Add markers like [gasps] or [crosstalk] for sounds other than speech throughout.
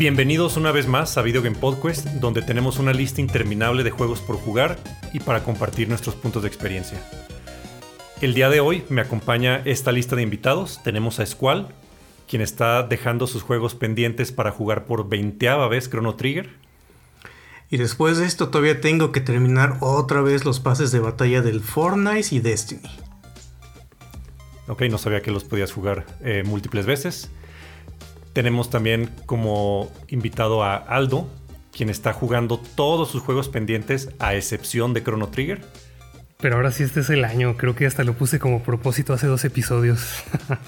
Bienvenidos una vez más a Video Game Podcast, donde tenemos una lista interminable de juegos por jugar y para compartir nuestros puntos de experiencia. El día de hoy me acompaña esta lista de invitados. Tenemos a Squall, quien está dejando sus juegos pendientes para jugar por 20 vez Chrono Trigger. Y después de esto todavía tengo que terminar otra vez los pases de batalla del Fortnite y Destiny. Ok, no sabía que los podías jugar eh, múltiples veces. Tenemos también como invitado a Aldo, quien está jugando todos sus juegos pendientes a excepción de Chrono Trigger. Pero ahora sí este es el año, creo que hasta lo puse como propósito hace dos episodios. [laughs]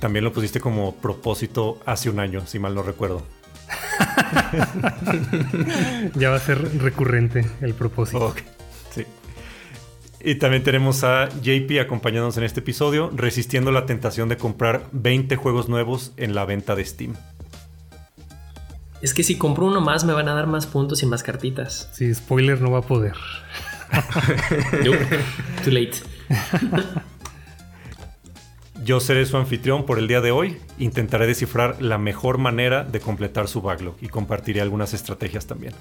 También lo pusiste como propósito hace un año, si mal no recuerdo. [laughs] ya va a ser recurrente el propósito. Y también tenemos a JP acompañándonos en este episodio, resistiendo la tentación de comprar 20 juegos nuevos en la venta de Steam. Es que si compro uno más me van a dar más puntos y más cartitas. Sí, spoiler no va a poder. [laughs] too late. [laughs] Yo seré su anfitrión por el día de hoy. Intentaré descifrar la mejor manera de completar su backlog y compartiré algunas estrategias también.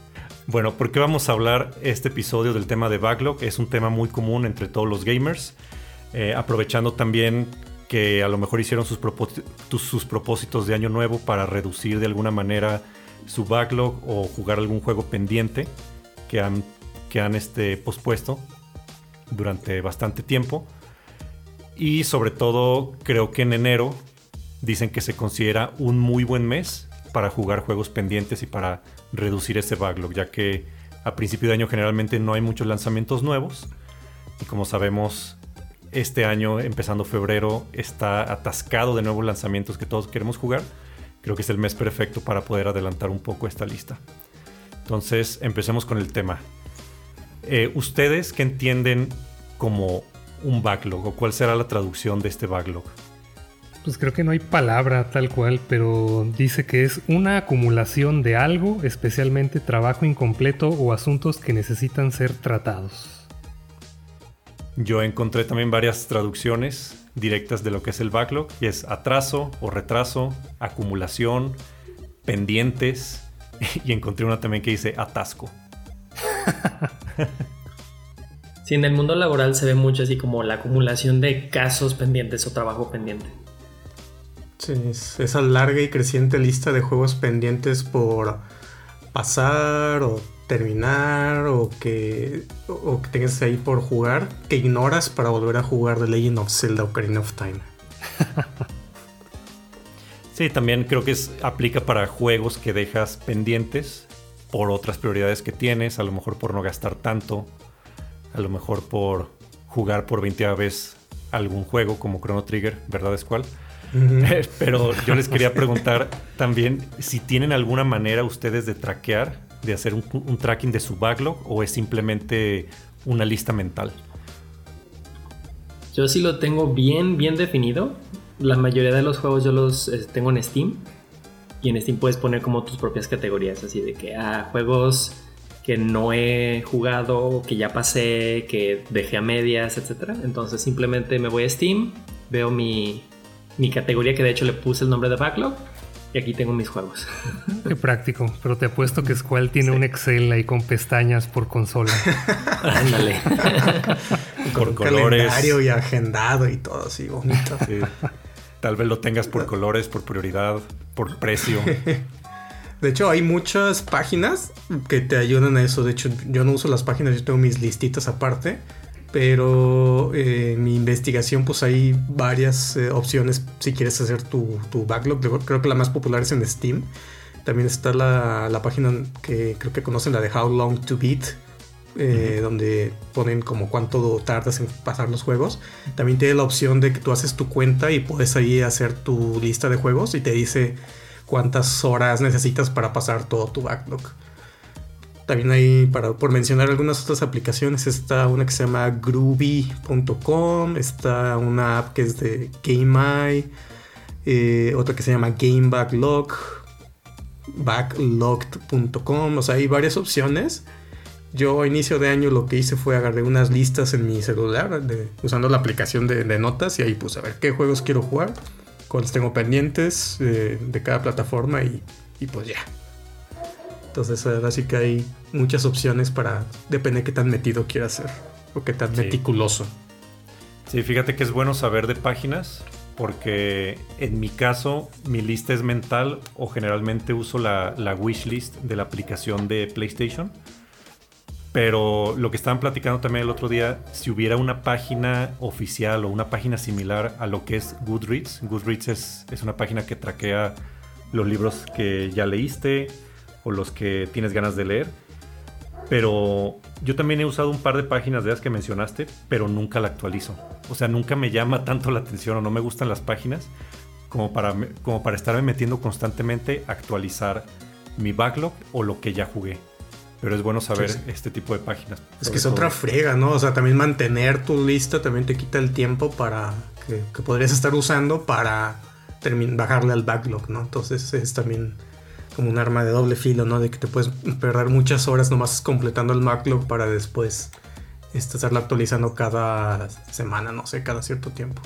Bueno, ¿por qué vamos a hablar este episodio del tema de backlog? Es un tema muy común entre todos los gamers. Eh, aprovechando también que a lo mejor hicieron sus, sus propósitos de año nuevo para reducir de alguna manera su backlog o jugar algún juego pendiente que han, que han este, pospuesto durante bastante tiempo. Y sobre todo creo que en enero dicen que se considera un muy buen mes para jugar juegos pendientes y para reducir ese backlog, ya que a principio de año generalmente no hay muchos lanzamientos nuevos. Y como sabemos, este año, empezando febrero, está atascado de nuevos lanzamientos que todos queremos jugar. Creo que es el mes perfecto para poder adelantar un poco esta lista. Entonces, empecemos con el tema. Eh, ¿Ustedes qué entienden como un backlog o cuál será la traducción de este backlog? Pues creo que no hay palabra tal cual, pero dice que es una acumulación de algo, especialmente trabajo incompleto o asuntos que necesitan ser tratados. Yo encontré también varias traducciones directas de lo que es el backlog, y es atraso o retraso, acumulación, pendientes, [laughs] y encontré una también que dice atasco. [laughs] Sí, en el mundo laboral se ve mucho así como la acumulación de casos pendientes o trabajo pendiente. Sí, esa larga y creciente lista de juegos pendientes por pasar o terminar o que, o que tengas ahí por jugar que ignoras para volver a jugar The Legend of Zelda Ocarina of Time. [laughs] sí, también creo que es, aplica para juegos que dejas pendientes por otras prioridades que tienes, a lo mejor por no gastar tanto a lo mejor por jugar por 20 vez algún juego como Chrono Trigger, ¿verdad, [laughs] Pero yo les quería preguntar también si tienen alguna manera ustedes de traquear, de hacer un, tracking de su backlog o es simplemente una lista mental. Yo sí lo tengo bien, bien definido. La mayoría de los juegos yo los eh, tengo en Steam. Y en Steam puedes poner como tus propias categorías, así de que, ah, juegos que no he jugado, que ya pasé, que dejé a medias, etc. Entonces simplemente me voy a Steam, veo mi, mi categoría que de hecho le puse el nombre de backlog y aquí tengo mis juegos. [laughs] Qué práctico, pero te apuesto que Squall tiene un Excel ahí con pestañas por consola. [laughs] Ándale. [laughs] por colores. Calendario y agendado y todo así bonito. Tal vez lo tengas por colores, por prioridad, por precio. De hecho, hay muchas páginas que te ayudan a eso. De hecho, yo no uso las páginas, yo tengo mis listitas aparte. Pero eh, en mi investigación, pues hay varias eh, opciones si quieres hacer tu, backlog. Creo que la más popular es en Steam. También está la, página que creo que conocen, la de How Long to Beat, eh, donde ponen como cuánto tardas en pasar los juegos. También tiene la opción de que tú haces tu cuenta y puedes ahí hacer tu lista de juegos y te dice cuántas horas necesitas para pasar todo tu backlog. También hay, para, por mencionar algunas otras aplicaciones, está una que se llama groovy.com, está una app que es de GameEye, eh, otra que se llama Game Backlog, backlogged.com, o sea, hay varias opciones. Yo a inicio de año lo que hice fue agarré unas listas en mi celular usando la aplicación de, de, notas y ahí puse a ver qué juegos quiero jugar cuáles tengo pendientes eh, de cada plataforma y, y pues ya. Entonces ahora sí que hay muchas opciones para, depende de qué tan metido quieras ser o qué tan meticuloso. Sí, fíjate que es bueno saber de páginas porque en mi caso mi lista es mental o generalmente uso la, la wishlist de la aplicación de PlayStation. Pero lo que estaban platicando también el otro día, si hubiera una página oficial o una página similar a lo que es Goodreads, Goodreads es, es una página que traquea los libros que ya leíste o los que tienes ganas de leer. Pero yo también he usado un par de páginas de las que mencionaste, pero nunca la actualizo. O sea, nunca me llama tanto la atención o no me gustan las páginas como para, como para estarme metiendo constantemente a actualizar mi backlog o lo que ya jugué. Pero es bueno saber este tipo de páginas. Es que es otra frega, ¿no? O sea, también mantener tu lista también te quita el tiempo para que, que podrías estar usando para bajarle al backlog, ¿no? Entonces es también como un arma de doble filo, ¿no? De que te puedes perder muchas horas nomás completando el backlog para después este, estarlo actualizando cada semana, no sé, cada cierto tiempo.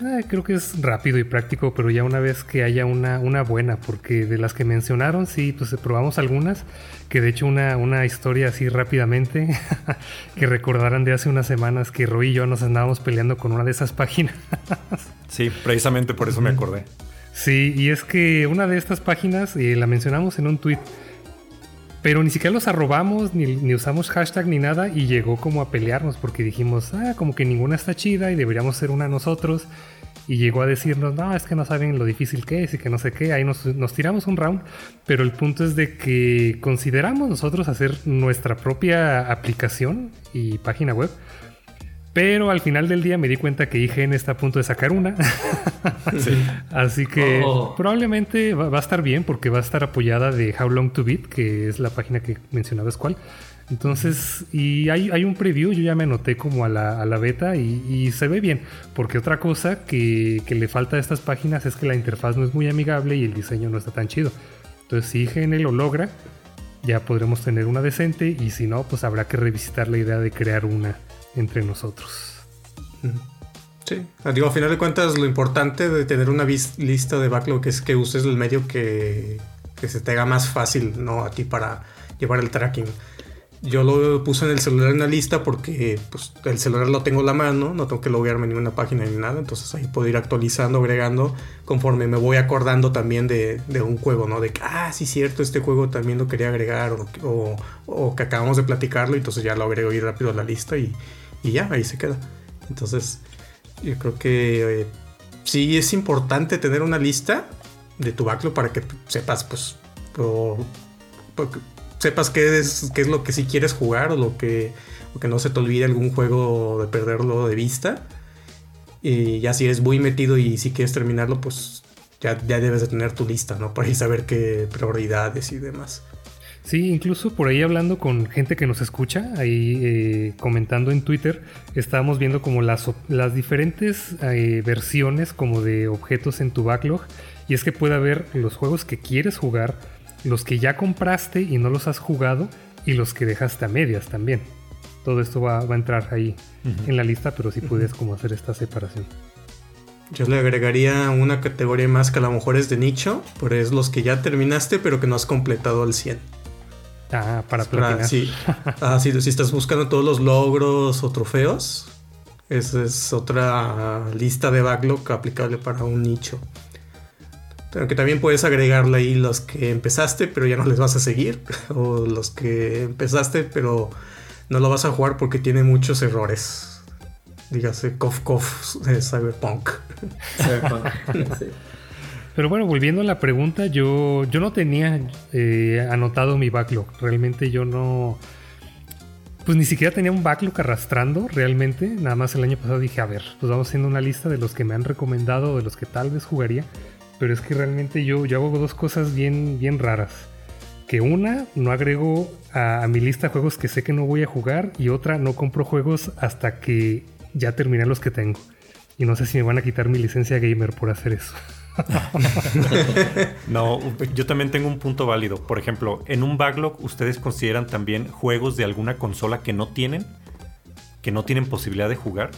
Eh, creo que es rápido y práctico, pero ya una vez que haya una, una buena, porque de las que mencionaron, sí, pues probamos algunas, que de hecho una, una historia así rápidamente, [laughs] que recordarán de hace unas semanas que Roy y yo nos andábamos peleando con una de esas páginas. sí, precisamente por eso me acordé. Sí, y es que una de estas páginas eh, la mencionamos en un tweet, pero ni siquiera los arrobamos, ni, usamos hashtag ni nada, y llegó como a pelearnos porque dijimos, ah, como que ninguna está chida y deberíamos ser una nosotros. Y llegó a decirnos, no, es que no saben lo difícil que es y que no sé qué. Ahí nos, nos tiramos un round, pero el punto es de que consideramos nosotros hacer nuestra propia aplicación y página web pero al final del día me di cuenta que IGN está a punto de sacar una. [laughs] Así que oh. probablemente va, a estar bien porque va a estar apoyada de How Long to Beat, que es la página que mencionabas cuál. Entonces, y hay, hay, un preview, yo ya me anoté como a la, a la beta y, se ve bien. Porque otra cosa que, que, le falta a estas páginas es que la interfaz no es muy amigable y el diseño no está tan chido. Entonces, si IGN lo logra, ya podremos tener una decente y si no, pues habrá que revisitar la idea de crear una entre nosotros. Sí, ah, digo, a final de cuentas lo importante de tener una lista de backlog es que uses el medio que, se te haga más fácil, ¿no? A ti para llevar el tracking. Yo lo puse en el celular en una lista porque pues, el celular lo tengo a la mano, no tengo que loguearme en ninguna página ni nada, entonces ahí puedo ir actualizando, agregando conforme me voy acordando también de, un juego, ¿no? De que, ah, sí, cierto, este juego también lo quería agregar o, o, que acabamos de platicarlo, entonces ya lo agrego ahí rápido a la lista y, y ya, ahí se queda. Entonces, yo creo que eh, sí es importante tener una lista de tu backlog para que sepas, pues, sepas qué es, qué es lo que sí quieres jugar o lo que, que no se te olvide algún juego de perderlo de vista. Y ya si eres muy metido y si quieres terminarlo, pues ya, ya debes de tener tu lista, ¿no? Para saber qué prioridades y demás. Sí, incluso por ahí hablando con gente que nos escucha, ahí eh, comentando en Twitter, estábamos viendo como las, las diferentes eh, versiones como de objetos en tu backlog. Y es que puede haber los juegos que quieres jugar, los que ya compraste y no los has jugado, y los que dejaste a medias también. Todo esto va, a entrar ahí en la lista, pero si sí puedes como hacer esta separación. Yo le agregaría una categoría más que a lo mejor es de nicho, pero es los que ya terminaste pero que no has completado al 100. Ah, para platinar. sí. Ah, si estás buscando todos los logros o trofeos, esa es otra lista de backlog aplicable para un nicho. Aunque también puedes agregarle ahí los que empezaste, pero ya no les vas a seguir. [laughs] O los que empezaste, pero no lo vas a jugar porque tiene muchos errores. Dígase, Cof Cof de Cyberpunk. Cyberpunk, [laughs] sí. Pero bueno, volviendo a la pregunta, yo, yo no tenía eh, anotado mi backlog. Realmente yo no... Pues ni siquiera tenía un backlog arrastrando realmente. Nada más el año pasado dije, a ver, pues vamos haciendo una lista de los que me han recomendado, de los que tal vez jugaría. Pero es que realmente yo, yo hago dos cosas bien, bien raras. Que una, no agrego a, a mi lista juegos que sé que no voy a jugar. Y otra, no compro juegos hasta que ya terminé los que tengo. Y no sé si me van a quitar mi licencia gamer por hacer eso. [laughs] no, yo también tengo un punto válido. Por ejemplo, en un backlog, ¿ustedes consideran también juegos de alguna consola que no tienen? ¿Que no tienen posibilidad de jugar?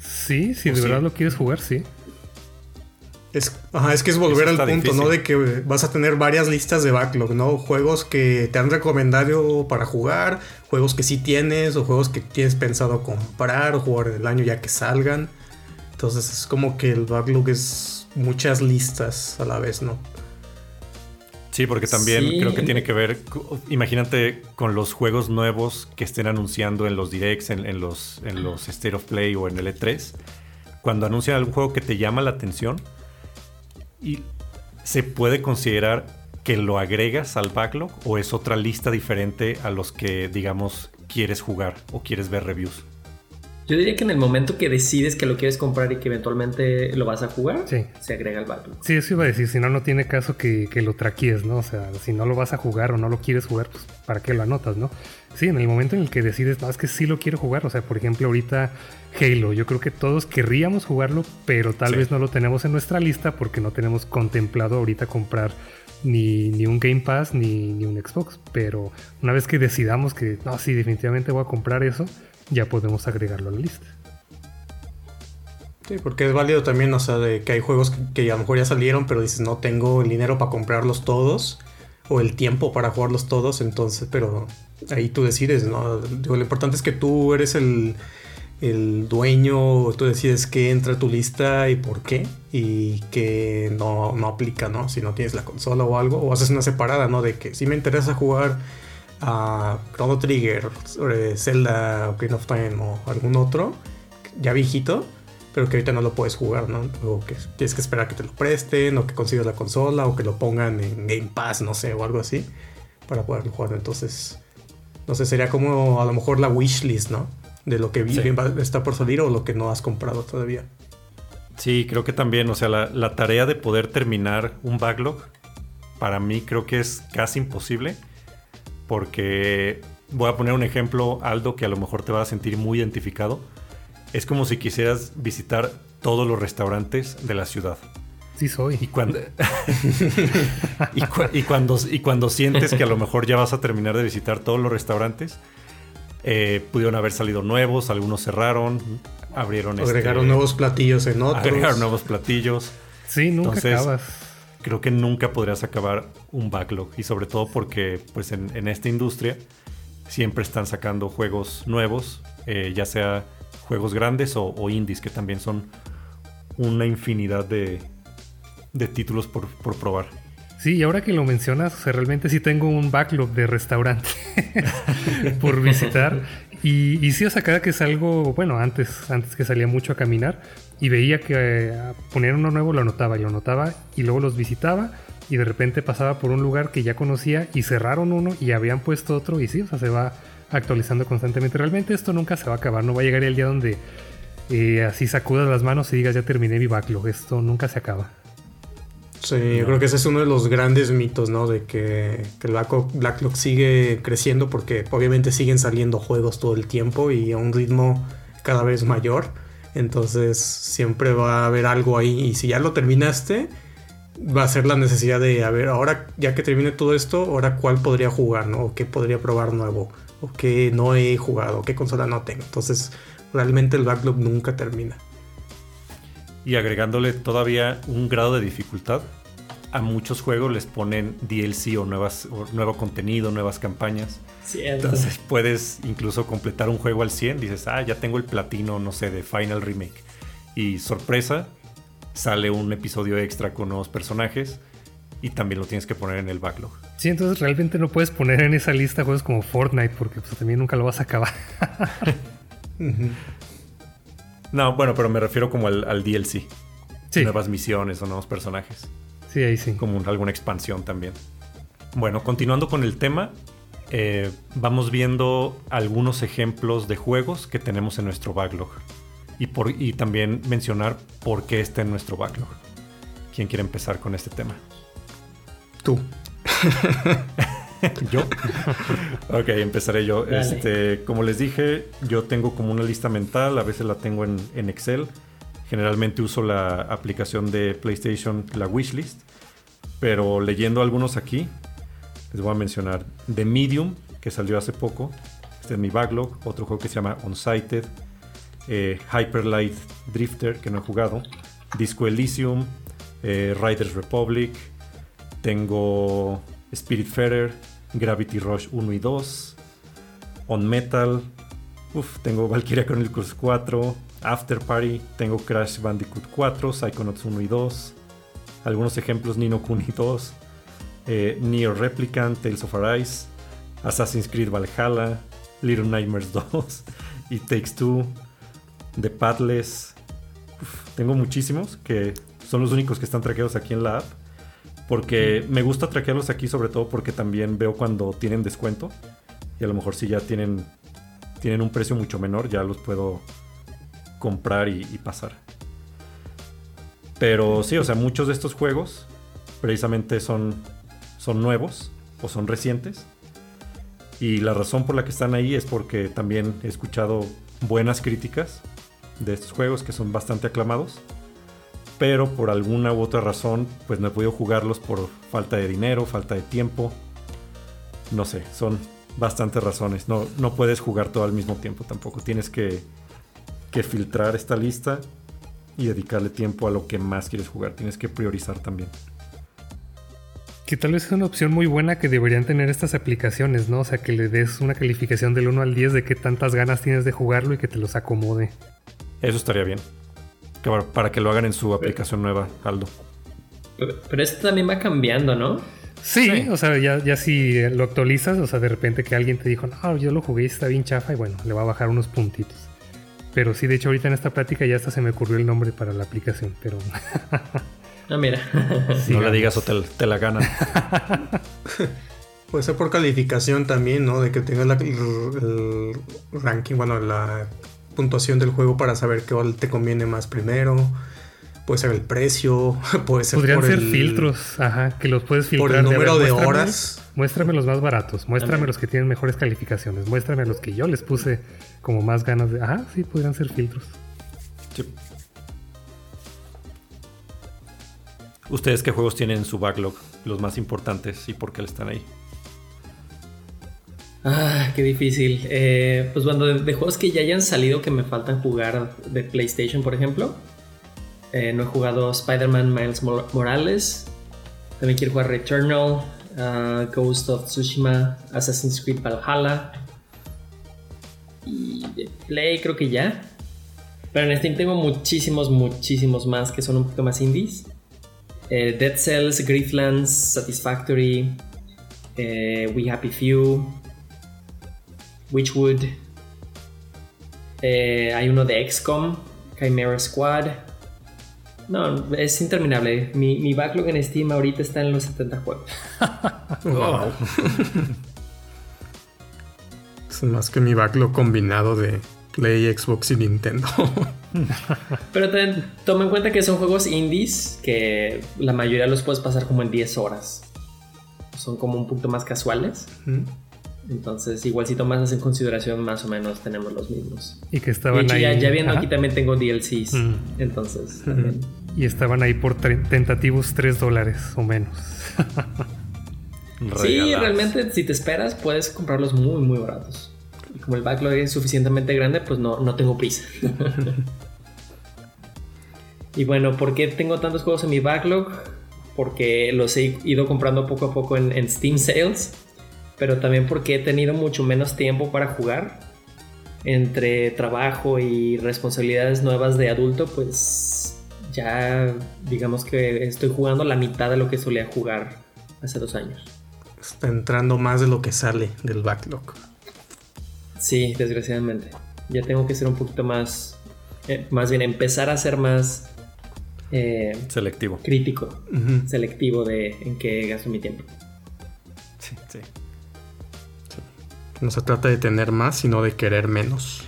Sí, si de verdad lo quieres jugar, sí. Es, es que es volver al punto, ¿no? De que vas a tener varias listas de backlog, ¿no? Juegos que te han recomendado para jugar, juegos que sí tienes, o juegos que tienes pensado comprar o jugar el año ya que salgan. Entonces es como que el backlog es muchas listas a la vez, ¿no? Sí, porque también creo que tiene que ver, imagínate con los juegos nuevos que estén anunciando en los directs, en, los, en los State of Play o en el E3. Cuando anuncian algún juego que te llama la atención, y se puede considerar que lo agregas al backlog o es otra lista diferente a los que, digamos, quieres jugar o quieres ver reviews. Yo diría que en el momento que decides que lo quieres comprar y que eventualmente lo vas a jugar, se agrega al backlog. Sí, eso iba a decir, si no, no tiene caso que, lo traquies, ¿no? O sea, si no lo vas a jugar o no lo quieres jugar, pues ¿para qué lo anotas, no? Sí, en el momento en el que decides, no, es que sí lo quiero jugar, o sea, por ejemplo, ahorita Halo, yo creo que todos querríamos jugarlo, pero tal vez no lo tenemos en nuestra lista porque no tenemos contemplado ahorita comprar ni, un Game Pass ni, ni un Xbox, pero una vez que decidamos que, no, sí, definitivamente voy a comprar eso, ya podemos agregarlo a la lista. Sí, porque es válido también, o sea, de que hay juegos que, a lo mejor ya salieron, pero dices, no tengo el dinero para comprarlos todos, o el tiempo para jugarlos todos, entonces, pero ahí tú decides, ¿no? lo importante es que tú eres el, el dueño, tú decides qué entra a tu lista y por qué, y que no, no aplica, ¿no? Si no tienes la consola o algo, o haces una separada, ¿no? De que si me interesa jugar a Chrono Trigger, Zelda, Ocarina of Time o algún otro, ya viejito, pero que ahorita no lo puedes jugar, ¿no? O que tienes que esperar que te lo presten, o que consigas la consola, o que lo pongan en Game Pass, no sé, o algo así, para poderlo jugar. Entonces, no sé, sería como a lo mejor la wishlist, ¿no? De lo que está por salir o lo que no has comprado todavía. Sí, creo que también, o sea, la, la tarea de poder terminar un backlog, para mí creo que es casi imposible porque voy a poner un ejemplo, Aldo, que a lo mejor te va a sentir muy identificado. Es como si quisieras visitar todos los restaurantes de la ciudad. Sí soy. Y cuando, [laughs] y, cuando, y cuando sientes que a lo mejor ya vas a terminar de visitar todos los restaurantes, eh, pudieron haber salido nuevos, algunos cerraron, abrieron... Agregaron este, nuevos platillos en otros. Agregaron nuevos platillos. Sí, nunca acabas creo que nunca podrías acabar un backlog. Y sobre todo porque pues en, esta industria siempre están sacando juegos nuevos, eh, ya sea juegos grandes o, indies, que también son una infinidad de, títulos por, probar. Sí, y ahora que lo mencionas, realmente sí tengo un backlog de restaurante [laughs] por visitar. Y, y sí, o sea, cada que salgo, bueno, antes, antes que salía mucho a caminar, y veía que eh, ponían uno nuevo, lo anotaba y lo anotaba y luego los visitaba y de repente pasaba por un lugar que ya conocía y cerraron uno y habían puesto otro y sí, o sea, se va actualizando constantemente. Realmente esto nunca se va a acabar, no va a llegar el día donde eh, así sacudas las manos y digas ya terminé mi backlog, esto nunca se acaba. Sí, yo creo que ese es uno de los grandes mitos, ¿no? De que, que el backlog sigue creciendo porque obviamente siguen saliendo juegos todo el tiempo y a un ritmo cada vez mayor. Entonces siempre va a haber algo ahí. Y si ya lo terminaste, va a ser la necesidad de, a ver, ahora ya que termine todo esto, ahora cuál podría jugar, ¿no? O qué podría probar nuevo. O qué no he jugado, o qué consola no tengo. Entonces realmente el backlog nunca termina. Y agregándole todavía un grado de dificultad, a muchos juegos les ponen DLC o, nuevas, nuevo contenido, nuevas campañas. Entonces puedes incluso completar un juego al 100, dices, ah, ya tengo el platino, no sé, de Final Remake. Y sorpresa, sale un episodio extra con nuevos personajes y también lo tienes que poner en el backlog. Sí, entonces realmente no puedes poner en esa lista juegos como Fortnite porque pues, también nunca lo vas a acabar. [laughs] no, bueno, pero me refiero como al, DLC. Nuevas misiones o nuevos personajes. Sí, ahí sí. Como alguna expansión también. Bueno, continuando con el tema, eh, vamos viendo algunos ejemplos de juegos que tenemos en nuestro backlog. Y, por, y también mencionar por qué está en nuestro backlog. ¿Quién quiere empezar con este tema? Tú. [laughs] ¿Yo? [laughs] ok, empezaré yo. Este, como les dije, yo tengo como una lista mental, a veces la tengo en, en Excel Generalmente uso la aplicación de PlayStation, la Wishlist. Pero leyendo algunos aquí, les voy a mencionar The Medium, que salió hace poco. Este es mi backlog. Otro juego que se llama Unsighted. Eh, Hyper Light Drifter, que no he jugado. Disco Elysium. eh, Riders Republic, tengo Spirit Feather, Gravity Rush 1 y 2, On Metal, uf, tengo Valkyria Chronicles 4, After Party, tengo Crash Bandicoot 4, Psychonauts 1 y 2, algunos ejemplos Nino Kuni 2, eh, Neo Replicant, Tales of Arise, Assassin's Creed Valhalla, Little Nightmares [laughs] 2, y Takes Two, The Padless. tengo muchísimos que son los únicos que están traqueados aquí en la app. Porque me gusta traquearlos aquí sobre todo porque también veo cuando tienen descuento. Y a lo mejor si ya tienen, tienen un precio mucho menor, ya los puedo comprar y, pasar. Pero sí, o sea, muchos de estos juegos precisamente son, son nuevos o son recientes. Y la razón por la que están ahí es porque también he escuchado buenas críticas de estos juegos que son bastante aclamados. Pero por alguna u otra razón, pues no he podido jugarlos por falta de dinero, falta de tiempo. No sé, son bastantes razones. No, no puedes jugar todo al mismo tiempo tampoco. Tienes que, que filtrar esta lista y dedicarle tiempo a lo que más quieres jugar. Tienes que priorizar también. Que tal vez es una opción muy buena que deberían tener estas aplicaciones, ¿no? O sea, que le des una calificación del 1 al 10 de qué tantas ganas tienes de jugarlo y que te los acomode. Eso estaría bien. para que lo hagan en su aplicación nueva, Aldo. Pero, esto también va cambiando, ¿no? Sí, o sea, ya, ya si lo actualizas, o sea, de repente que alguien te dijo, no, yo lo jugué y está bien chafa, y bueno, le va a bajar unos puntitos. Pero sí, de hecho, ahorita en esta plática ya hasta se me ocurrió el nombre para la aplicación, pero. [laughs] Ah, mira. [laughs] no le digas o te, la ganan. [laughs] Puede ser por calificación también, ¿no? De que tengas el, ranking, bueno, la puntuación del juego para saber qué te conviene más primero. Puede ser el precio, [laughs] puede ser Podrían ser filtros, ajá, que los puedes filtrar. Por el número de, horas. Muéstrame los más baratos, muéstrame los que tienen mejores calificaciones, muéstrame los que yo les puse como más ganas de. Ajá, sí, podrían ser filtros. Sí. ¿Ustedes qué juegos tienen en su backlog? Los más importantes y por qué están ahí. Ah, qué difícil. Eh, pues bueno, de, juegos que ya hayan salido que me faltan jugar de PlayStation, por ejemplo. Eh, no he jugado Spider-Man Miles Morales. También quiero jugar Returnal, uh, Ghost of Tsushima, Assassin's Creed Valhalla. Y Play creo que ya. Pero en Steam tengo muchísimos, muchísimos más que son un poquito más indies. Eh, Dead Cells, Grieflands, Satisfactory, eh, We Happy Few, Witchwood. Hay uno de XCOM, Chimera Squad. No, es interminable. Mi, backlog en Steam ahorita está en los 70 juegos. [laughs] wow. es más que mi backlog combinado de Play, Xbox y Nintendo. [laughs] Pero toma en cuenta que son juegos indies que la mayoría los puedes pasar como en 10 horas. Son como un punto más casuales. Entonces, igual si tomas en consideración, más o menos tenemos los mismos. Y que estaban ahí. Ya, viendo aquí también tengo DLCs. Entonces, Y estaban ahí por tentativos 3 dólares o menos. [laughs] sí, realmente, si te esperas, puedes comprarlos muy, muy baratos como el backlog es suficientemente grande, pues no, no tengo prisa. [laughs] y bueno, ¿por qué tengo tantos juegos en mi backlog? Porque los he ido comprando poco a poco en, Steam Sales, pero también porque he tenido mucho menos tiempo para jugar. Entre trabajo y responsabilidades nuevas de adulto, pues ya digamos que estoy jugando la mitad de lo que solía jugar hace dos años. Está entrando más de lo que sale del backlog. Sí, desgraciadamente. Ya tengo que ser un poquito más, eh, más bien empezar a ser más eh, selectivo. Crítico, selectivo de en qué gasto mi tiempo. Sí, sí, No se trata de tener más, sino de querer menos.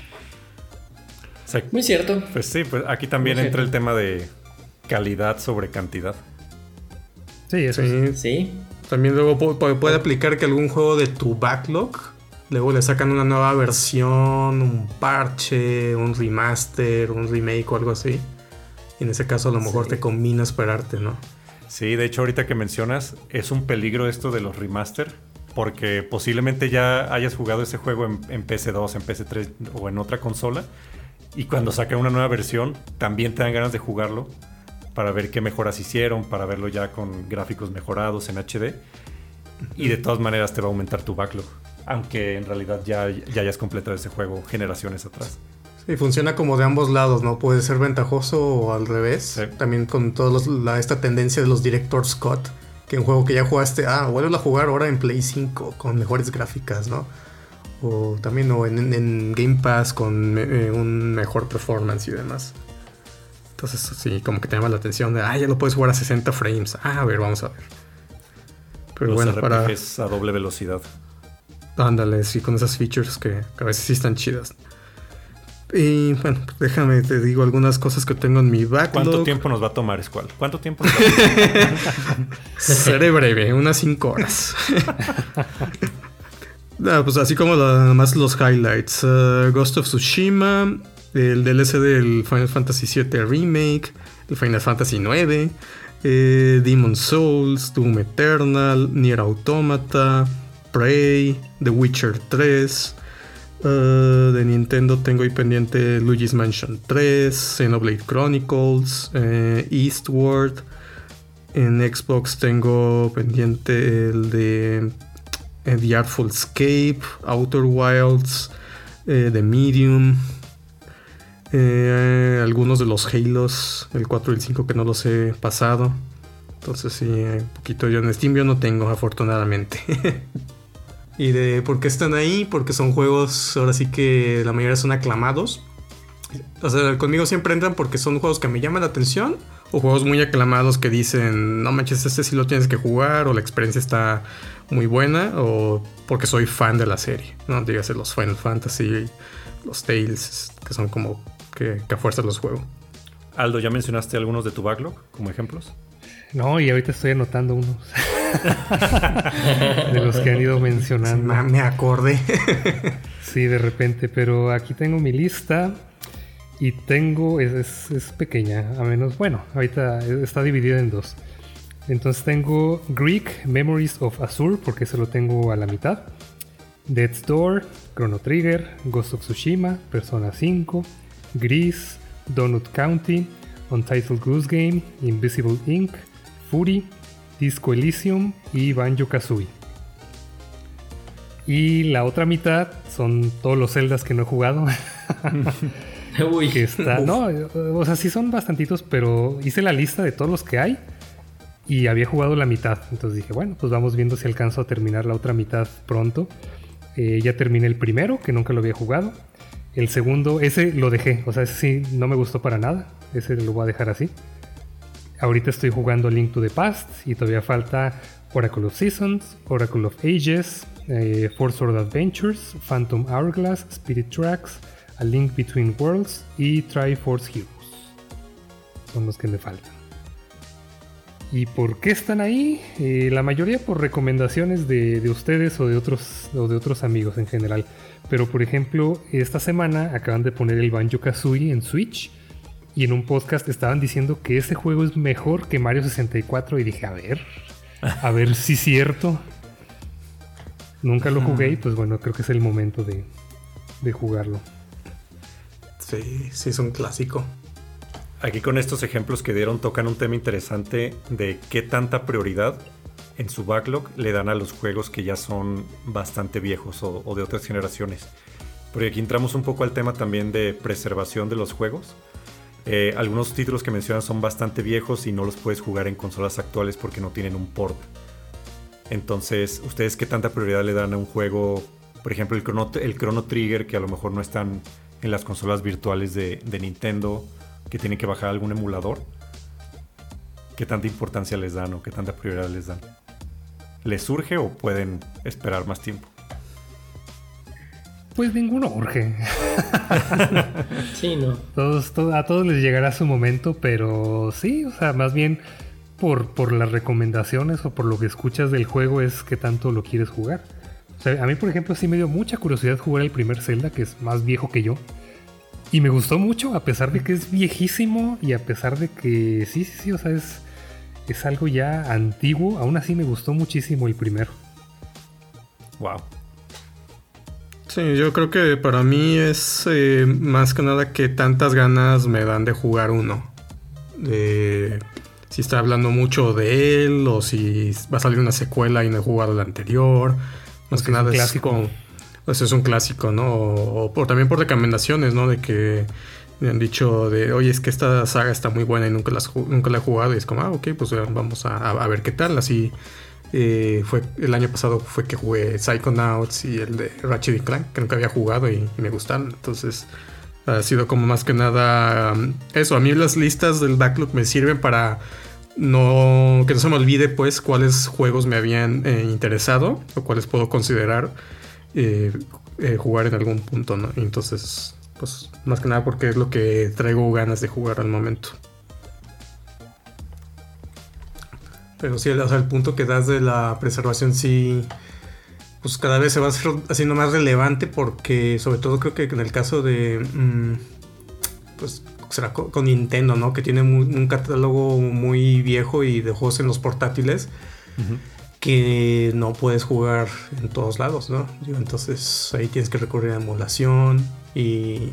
Muy cierto. Pues sí, pues aquí también entra el tema de calidad sobre cantidad. Sí, eso sí. sí. También luego puede aplicar que algún juego de tu backlog Luego le sacan una nueva versión, un parche, un remaster, un remake o algo así. Y en ese caso a lo mejor te conviene esperarte, ¿no? Sí, de hecho ahorita que mencionas, es un peligro esto de los remaster. Porque posiblemente ya hayas jugado ese juego en, en PC2, en PC3 o en otra consola. Y cuando sacan una nueva versión, también te dan ganas de jugarlo. para ver qué mejoras hicieron, para verlo ya con gráficos mejorados en HD. Y de todas maneras te va a aumentar tu backlog. Aunque en realidad ya, ya hayas completado ese juego generaciones atrás. Sí, funciona como de ambos lados, ¿no? Puede ser ventajoso o al revés. Sí. También con toda esta tendencia de los Director Scott, que un juego que ya jugaste, ah, vuelves a jugar ahora en Play 5 con mejores gráficas, ¿no? O también o en, en Game Pass con eh, un mejor performance y demás. Entonces, sí, como que te llama la atención de, ah, ya lo puedes jugar a 60 frames. Ah, a ver, vamos a ver. Pero Los bueno, para. A doble velocidad. Ándale, sí, con esas features que, que a veces sí están chidas. Y bueno, déjame, te digo algunas cosas que tengo en mi backlog. ¿Cuánto tiempo nos va a tomar, Squall? ¿Cuánto tiempo nos va a tomar? [laughs] Seré breve, unas 5 horas. [laughs] Ah, pues así como más los highlights. Uh, Ghost of Tsushima, el DLC del Final Fantasy VII Remake, el Final Fantasy IX, eh, Demon Souls, Doom Eternal, Nier Automata, Prey, The Witcher 3. Uh, de Nintendo tengo ahí pendiente Luigi's Mansion 3, Xenoblade Chronicles, eh, Eastward. En Xbox tengo pendiente el de The Artful Escape, Outer Wilds, eh, The Medium, eh, algunos de los Halos, el 4 y el 5 que no los he pasado. Entonces sí, un poquito yo en Steam yo no tengo, afortunadamente. [laughs] y de por qué están ahí, porque son juegos, ahora sí que la mayoría son aclamados. O sea, conmigo siempre entran porque son juegos que me llaman la atención o juegos muy aclamados que dicen, no manches, este sí lo tienes que jugar o la experiencia está muy buena o porque soy fan de la serie, ¿no? Dígase los Final Fantasy, los Tales, que son como que, que a fuerza los juego. Aldo, ¿ya mencionaste algunos de tu backlog como ejemplos? No, y ahorita estoy anotando unos. [laughs] de los que han ido Sí, mencionando. me, me acordé. Sí, de repente, pero aquí tengo mi lista y tengo, es, es- pequeña, a menos, bueno, ahorita está dividida en dos. Entonces tengo Greek Memories of Azure, porque se lo tengo a la mitad. Death's Door, Chrono Trigger, Ghost of Tsushima, Persona 5, Gris, Donut County, Untitled Goose Game, Invisible Ink, Fury, Disco Elysium y Banjo Kazooie. Y la otra mitad son todos los Zeldas que no he jugado. [laughs] [laughs] Uy, que está. No, o sea, sí son bastantitos, pero hice la lista de todos los que hay y había jugado la mitad. Entonces dije, bueno, pues vamos viendo si alcanzo a terminar la otra mitad pronto. Eh, ya terminé el primero, que nunca lo había jugado. El segundo, ese lo dejé. O sea, ese sí no me gustó para nada. Ese lo voy a dejar así. Ahorita estoy jugando Link to the Past y todavía falta Oracle of Seasons, Oracle of Ages, eh, Four Sword Adventures, Phantom Hourglass, Spirit Tracks, A Link Between Worlds y Triforce Heroes. Son los que me faltan. ¿Y por qué están ahí? Eh, la mayoría por recomendaciones de, de ustedes o de, otros, o de otros amigos en general. Pero por ejemplo, esta semana acaban de poner el Banjo Kazooie en Switch. Y en un podcast estaban diciendo que ese juego es mejor que Mario 64. Y dije, a ver, a ver si es cierto. Nunca lo jugué y pues bueno, creo que es el momento de, de jugarlo. Sí, es un clásico. Aquí con estos ejemplos que dieron tocan un tema interesante de qué tanta prioridad en su backlog le dan a los juegos que ya son bastante viejos o, de otras generaciones. Porque aquí entramos un poco al tema también de preservación de los juegos. Eh, algunos títulos que mencionan son bastante viejos y no los puedes jugar en consolas actuales porque no tienen un port. Entonces, ¿ustedes qué tanta prioridad le dan a un juego? Por ejemplo, el Chrono, el Chrono Trigger, que a lo mejor no están en las consolas virtuales de, de Nintendo, que tienen que bajar algún emulador. ¿Qué tanta importancia les dan o qué tanta prioridad les dan? ¿Les surge o pueden esperar más tiempo? Pues ninguno urge. [laughs] sí, no. Todos, to- a todos les llegará su momento, pero sí, o sea, más bien por, por las recomendaciones o por lo que escuchas del juego es que tanto lo quieres jugar. O sea, a mí, por ejemplo, sí me dio mucha curiosidad jugar el primer Zelda, que es más viejo que yo. Y me gustó mucho, a pesar de que es viejísimo y a pesar de que sí, sí, sí, o sea, es, es algo ya antiguo. Aún así me gustó muchísimo el primero. Wow. Sí, yo creo que para mí es eh, más que nada que tantas ganas me dan de jugar uno. de si está hablando mucho de él o si va a salir una secuela y no he jugado la anterior. Más que nada es clásico. Pues es un clásico, ¿no? O, por, también por recomendaciones, ¿no? De que me han dicho de, oye, es que esta saga está muy buena y nunca, las, nunca la he jugado. Y es como, ah, ok, pues vamos a, ver qué tal. Así eh, fue el año pasado fue que jugué Psychonauts y el de Ratchet Clank, que nunca había jugado y, me gustaron. Entonces ha sido como más que nada um, eso. A mí las listas del backlog me sirven para no que no se me olvide pues cuáles juegos me habían eh, interesado o cuáles puedo considerar eh, eh, jugar en algún punto, ¿no? entonces, pues más que nada porque es lo que traigo ganas de jugar al momento. Pero sí, o sea, el punto que das de la preservación sí, pues cada vez se va haciendo más relevante porque sobre todo creo que en el caso de, mm, pues será con, Nintendo, ¿no? Que tiene un catálogo muy viejo y de juegos en los portátiles que no puedes jugar en todos lados, ¿no? Entonces ahí tienes que recurrir a emulación y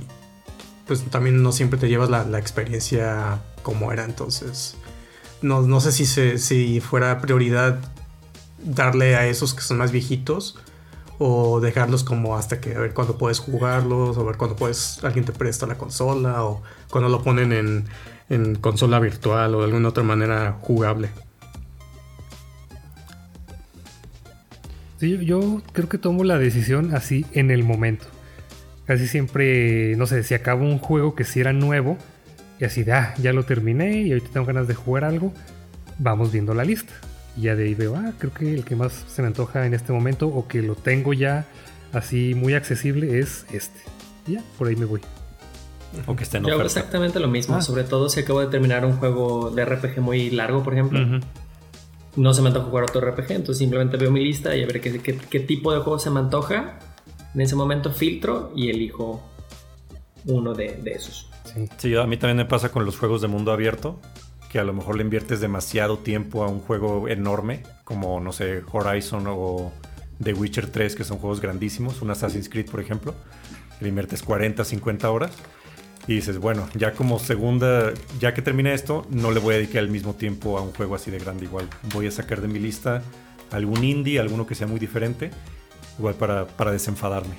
pues también no siempre te llevas la, experiencia como era, entonces no, no sé si, si fuera prioridad darle a esos que son más viejitos o dejarlos como hasta que a ver cuándo puedes jugarlos o ver cuándo puedes alguien te presta la consola o cuando lo ponen en, en consola virtual o de alguna otra manera jugable. yo creo que tomo la decisión así en el momento. Casi siempre, no sé, si acabo un juego que si era nuevo y así de, ah, ya lo terminé y ahorita tengo ganas de jugar algo, vamos viendo la lista. Y ya de ahí veo, ah, creo que el que más se me antoja en este momento o que lo tengo ya así muy accesible es este. Y ya, por ahí me voy. O que esté en Yo hago exactamente lo mismo, ah. sobre todo si acabo de terminar un juego de RPG muy largo, por ejemplo no se me antoja jugar otro RPG, entonces simplemente veo mi lista y a ver qué, tipo de juego se me antoja. En ese momento filtro y elijo uno de, esos. Sí. a mí también me pasa con los juegos de mundo abierto, que a lo mejor le inviertes demasiado tiempo a un juego enorme, como, no sé, Horizon o The Witcher 3, que son juegos grandísimos, un Assassin's Creed, por ejemplo. Le inviertes 40, 50 horas y dices, bueno, ya como segunda, ya que termine esto, no le voy a dedicar el mismo tiempo a un juego así de grande igual. Voy a sacar de mi lista algún indie, alguno que sea muy diferente, igual para, para desenfadarme.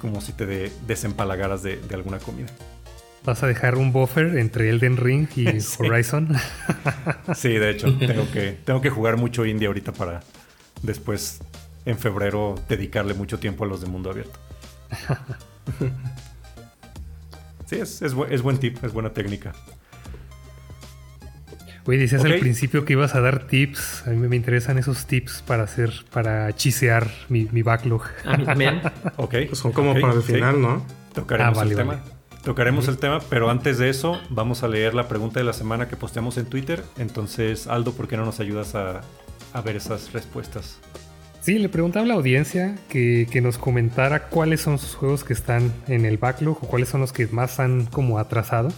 Como si te desempalagaras de, alguna comida. ¿Vas a dejar un buffer entre Elden Ring y [laughs] Horizon? sí, de hecho, tengo que, tengo que jugar mucho indie ahorita para después, en febrero, dedicarle mucho tiempo a los de mundo abierto. [laughs] Sí, es, buen tip, es buena técnica. Oye, decías al principio que ibas a dar tips. A mí me interesan esos tips para hacer, para chisear mi, backlog. A mí también. [laughs] ok. Pues son como para el final, ¿no? Tocaremos ah, el tema. Tocaremos el tema, pero antes de eso, vamos a leer la pregunta de la semana que posteamos en Twitter. Entonces, Aldo, ¿por qué no nos ayudas a, a ver esas respuestas? Sí, le preguntaba a la audiencia que, nos comentara cuáles son sus juegos que están en el backlog o cuáles son los que más han como atrasado.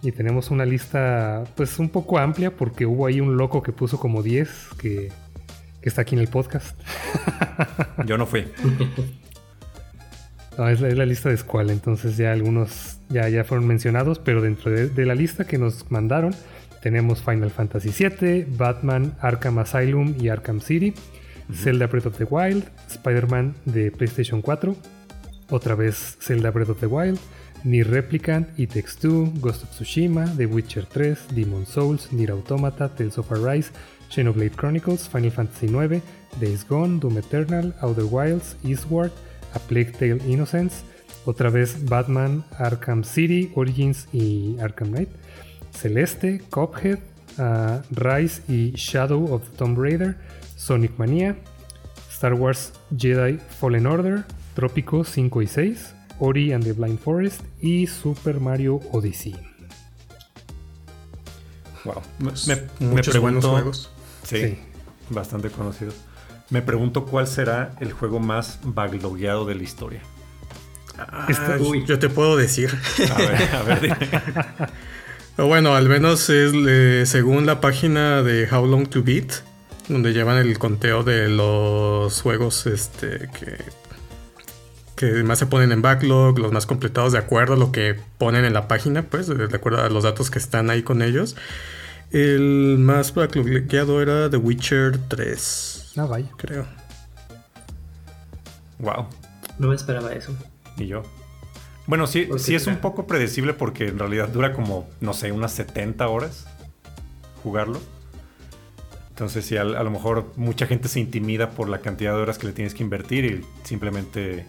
Y tenemos una lista pues un poco amplia porque hubo ahí un loco que puso como 10 que, está aquí en el podcast. Yo no fui. [laughs] No, es la, lista de Squall, entonces ya algunos ya, ya fueron mencionados, pero dentro de, de la lista que nos mandaron tenemos Final Fantasy VII, Batman, Arkham Asylum y Arkham City. Zelda Breath of the Wild, Spider-Man de PlayStation 4, otra vez Zelda Breath of the Wild, Nier Replicant, It Takes Two, Ghost of Tsushima, The Witcher 3, Demon Souls, Nier Automata, Tales of Arise, Xenoblade Chronicles, Final Fantasy IX, Days Gone, Doom Eternal, Outer Wilds, Eastward, A Plague Tale Innocence, otra vez Batman, Arkham City, Origins y Arkham Knight, Celeste, Cuphead, uh, Rise y Shadow of the Tomb Raider, Sonic Mania, Star Wars Jedi Fallen Order, Trópico 5 y 6, Ori and the Blind Forest y Super Mario Odyssey. Wow. Me, Muchos buenos juegos. Sí, bastante conocidos. Me pregunto cuál será el juego más baglogueado de la historia. Ah, yo te puedo decir. A ver, a ver. [laughs] bueno, al menos es eh, según la página de How Long to Beat, donde llevan el conteo de los juegos este, que que más se ponen en backlog, los más completados de acuerdo a lo que ponen en la página, pues, de acuerdo a los datos que están ahí con ellos. El más backlogueado era The Witcher 3. Ah, vaya. Creo. Wow. No me esperaba eso. Y yo. Bueno, sí, sí es un poco predecible porque en realidad dura como, no sé, unas 70 horas jugarlo. Entonces, sí, a, a, lo mejor mucha gente se intimida por la cantidad de horas que le tienes que invertir y simplemente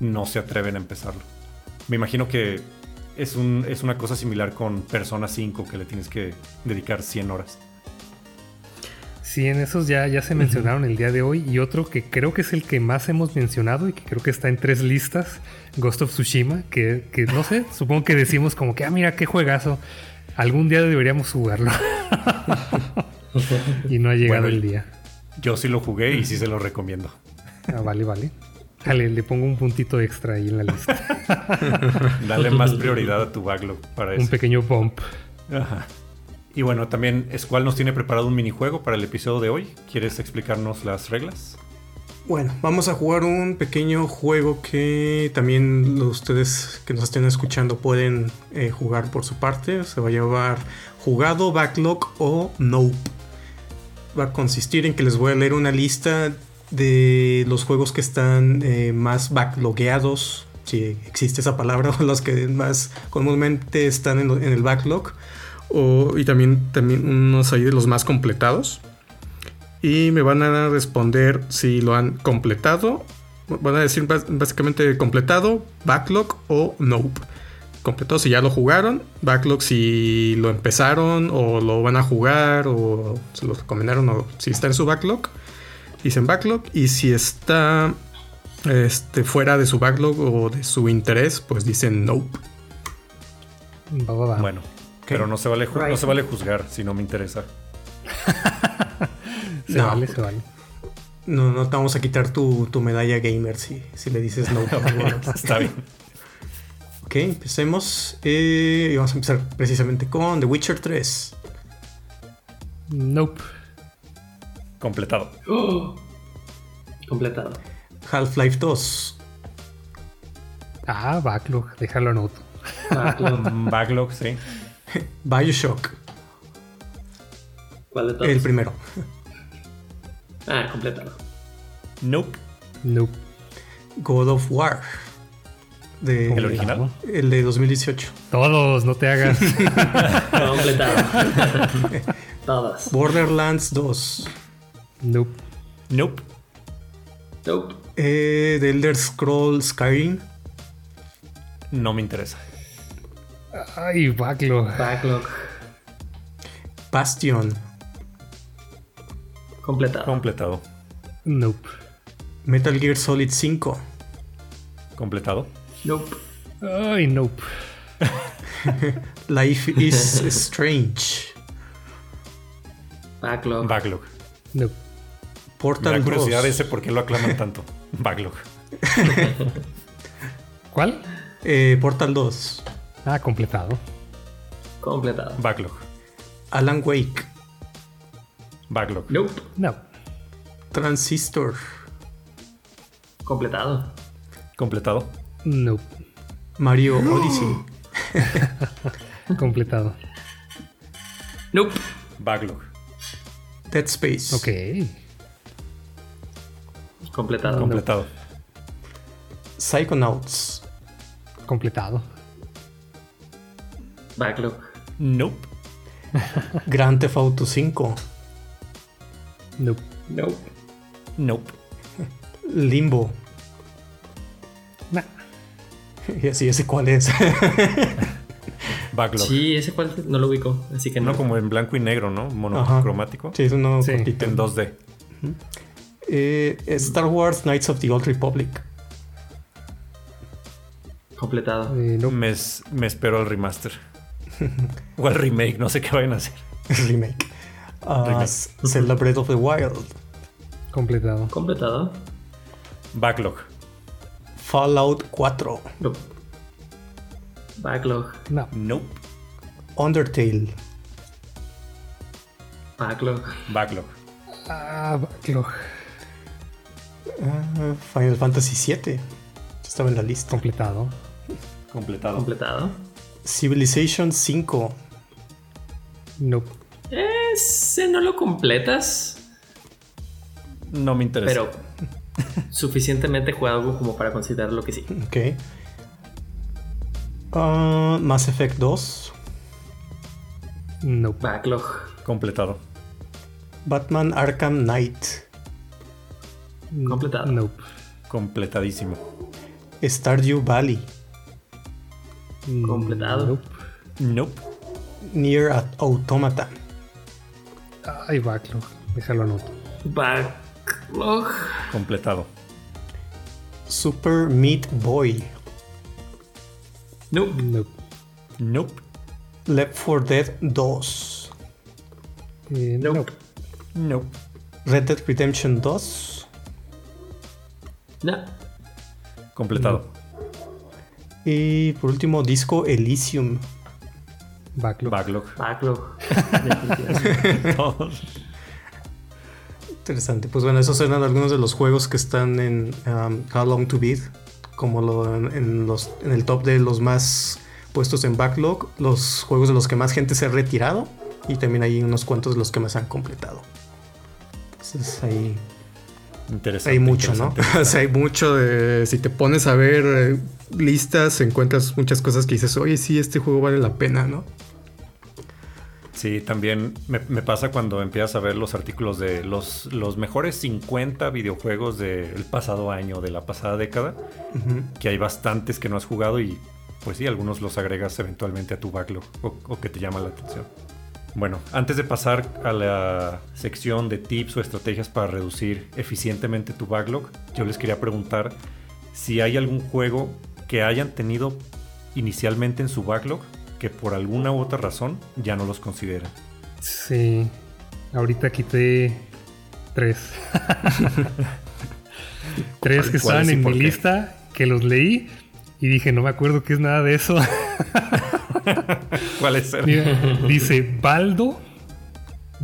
no se atreven a empezarlo. Me imagino que es, un, es una cosa similar con Persona 5 que le tienes que dedicar 100 horas. Sí, en esos ya, ya se mencionaron el día de hoy. Y otro que creo que es el que más hemos mencionado y que creo que está en tres listas, Ghost of Tsushima, que, que no sé, supongo que decimos como que, ah, mira, qué juegazo. Algún día deberíamos jugarlo. [laughs] y no ha llegado Bueno, el día. Yo sí lo jugué y sí se lo recomiendo. Ah, vale, vale. Dale, le pongo un puntito extra ahí en la lista. [laughs] Dale más prioridad a tu backlog para un eso. pequeño bump. Ajá. Y bueno, también Squall nos tiene preparado un minijuego para el episodio de hoy. ¿Quieres explicarnos las reglas? Bueno, vamos a jugar un pequeño juego que también ustedes que nos estén escuchando pueden eh, jugar por su parte. Se va a llamar jugado, backlog o nope. Va a consistir en que les voy a leer una lista de los juegos que están eh, más backlogueados, si existe esa palabra, [laughs] o los que más comúnmente están en el backlog. O- y también, también unos ahí de los más completados y me van a responder si lo han completado. Van a decir básicamente completado, backlog o nope. Completado si ya lo jugaron, backlog si lo empezaron o lo van a jugar o se lo recomendaron o si está en su backlog. Dicen backlog y si está este, fuera de su backlog o de su interés, pues dicen nope. Va, pero no se, vale no se vale juzgar si no me interesa. [laughs] se no. vale, se vale. No, no te vamos a quitar tu, tu medalla gamer si, si le dices nope. [laughs] Está bien. Ok, empecemos. eh, y vamos a empezar precisamente con The Witcher 3. Nope. Completado. ¡Oh! [gasps] Completado. Half-Life 2. Ah, backlog, déjalo. Backlog. Mm, [laughs] Backlog, sí. [laughs] Bioshock, ¿Cuál de todos? el primero. Ah, completado. Nope. Nope. God of War. De, ¿El original? El de 2018. Todos, no te hagas. [laughs] Completado. [laughs] Todas. Borderlands 2. nope. Nope. Nope. Eh, The Elder Scrolls Skyrim. No me interesa. Ay, backlog. Backlog. Bastion. Completado. Completado. Nope. Metal Gear Solid 5. Completado. Nope. Ay, nope. [laughs] Life is Strange. Backlog. Backlog. Nope. Me Portal da 2. curiosidad ese por qué lo aclaman tanto. [laughs] Backlog. ¿Cuál? Eh, Portal 2. Ah, completado. Completado. Backlog. Alan Wake. Backlog. Nope. No. Transistor. Completado. Completado. Nope. Mario [gasps] Odyssey. [laughs] Completado. Nope. Backlog. Dead Space. Ok. Completado. Completado. Psychonauts. Completado. Backlog. Nope. [laughs] Grand Theft Auto 5. Nope. Nope. Nope. [laughs] Limbo. Nah. [laughs] Y así ese cuál es. Backlog. Sí, ese cual no lo ubico, así que no. No como en blanco y negro, ¿no? Ajá. Monocromático. sí, es uno Sí. cortito. En 2D. Eh, Star Wars Knights of the Old Republic. Completado. Eh, nope. Me, es- me espero al remaster. [laughs] o al remake, no sé qué vayan a hacer. Remake. [laughs] Remake. Zelda Breath of the Wild. Completado. Completado. Backlog. Fallout 4. Nope. Backlog. No. Nope. Undertale. Backlog. Backlog. Ah, backlog. Ah, Final Fantasy 7. Estaba en la lista. Completado. Completado. Completado. Civilization 5. Nope. Ese no lo completas, No me interesa. pero suficientemente jugado como para considerarlo que sí. Ok. Ah, Mass Effect 2. Nope. Backlog. Completado. Batman Arkham Knight. Completado. Nope. Completadísimo. Stardew Valley. Completado. Nope. Nope. Near Automata. Ay, backlog. Déjalo anoto. Backlog. Completado. Super Meat Boy. Nope. Nope. Nope. Left 4 Dead 2. Eh, Nope. nope. Nope. Red Dead Redemption 2. No. Completado. Y por último, Disco Elysium. Backlog. Backlog. Backlog. [laughs] Todos. Interesante. Pues bueno, esos eran algunos de los juegos que están en um, How Long to Beat. Como lo, en, en los, en el top de los más puestos en backlog. Los juegos de los que más gente se ha retirado. Y también hay unos cuantos de los que más han completado. Entonces ahí Interesante. hay mucho, ¿no? [laughs] o sea, hay mucho de... Si te pones a ver eh, listas, encuentras muchas cosas que dices, oye, sí, este juego vale la pena, ¿no? Sí, también me, me pasa cuando empiezas a ver los artículos de los, los mejores 50 videojuegos del pasado año, de la pasada década, que hay bastantes que no has jugado y pues sí, algunos los agregas eventualmente a tu backlog o, o que te llama la atención. Bueno, antes de pasar a la sección de tips o estrategias para reducir eficientemente tu backlog, yo les quería preguntar si hay algún juego que hayan tenido inicialmente en su backlog que por alguna u otra razón ya no los consideran. Sí. Ahorita quité tres. [laughs] tres que ¿Cuáles estaban en mi qué? lista, que los leí y dije, no me acuerdo qué es nada de eso. [laughs] [laughs] ¿Cuáles eran? Mira, dice Baldo,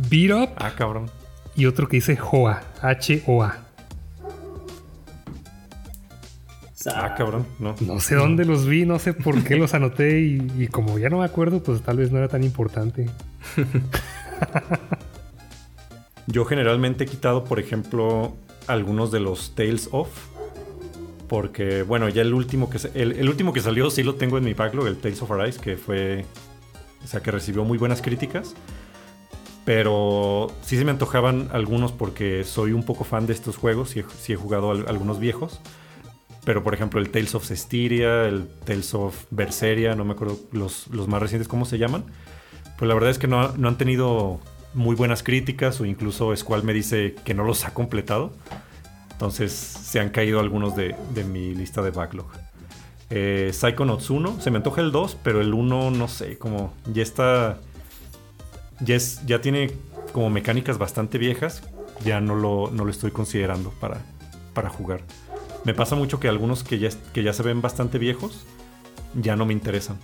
Beat Up Ah, cabrón. y otro que dice Hoa, H-O-A. Ah, cabrón. No. No sé dónde los vi, no sé por qué los anoté y, y como ya no me acuerdo, pues tal vez no era tan importante. [laughs] Yo generalmente he quitado, por ejemplo, algunos de los Tales of. Porque, bueno, ya el último que el, el último que salió sí lo tengo en mi backlog, el Tales of Arise, que fue. O sea, que recibió muy buenas críticas. Pero sí se me antojaban algunos porque soy un poco fan de estos juegos. Sí sí he jugado al- algunos viejos. Pero, por ejemplo, el Tales of Cestiria, el Tales of Berseria, no me acuerdo los, los más recientes cómo se llaman. Pues la verdad es que no, no han tenido muy buenas críticas o incluso Squall me dice que no los ha completado. Entonces se han caído algunos de, de mi lista de backlog. Eh, Psychonauts 1, se me antoja el 2, pero el 1 no sé, como ya está... Ya, es, ya tiene como mecánicas bastante viejas, ya no lo, no lo estoy considerando para, para jugar. Me pasa mucho que algunos que ya, que ya se ven bastante viejos, ya no me interesan.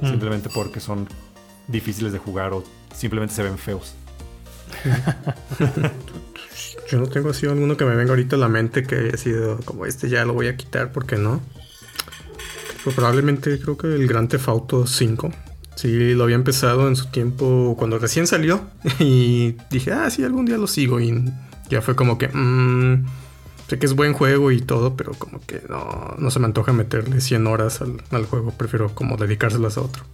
Mm. Simplemente porque son difíciles de jugar o simplemente se ven feos. [laughs] Yo no tengo así alguno que me venga ahorita a la mente que haya sido como este ya lo voy a quitar porque no. Pues probablemente creo que el Grand Theft Auto 5. Sí, lo había empezado en su tiempo cuando recién salió [laughs] y dije, ah, sí, algún día lo sigo y ya fue como que, mm, sé que es buen juego y todo, pero como que no, no se me antoja meterle 100 horas al juego, prefiero como dedicárselas a otro.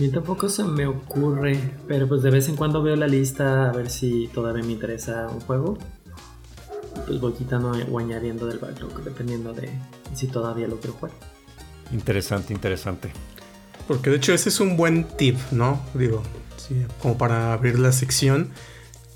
A mí tampoco se me ocurre, pero pues de vez en cuando veo la lista a ver si todavía me interesa un juego. Y pues voy quitando o añadiendo del backlog dependiendo de si todavía lo quiero jugar. Interesante, interesante. Porque de hecho ese es un buen tip, ¿no? Digo, sí, como para abrir la sección.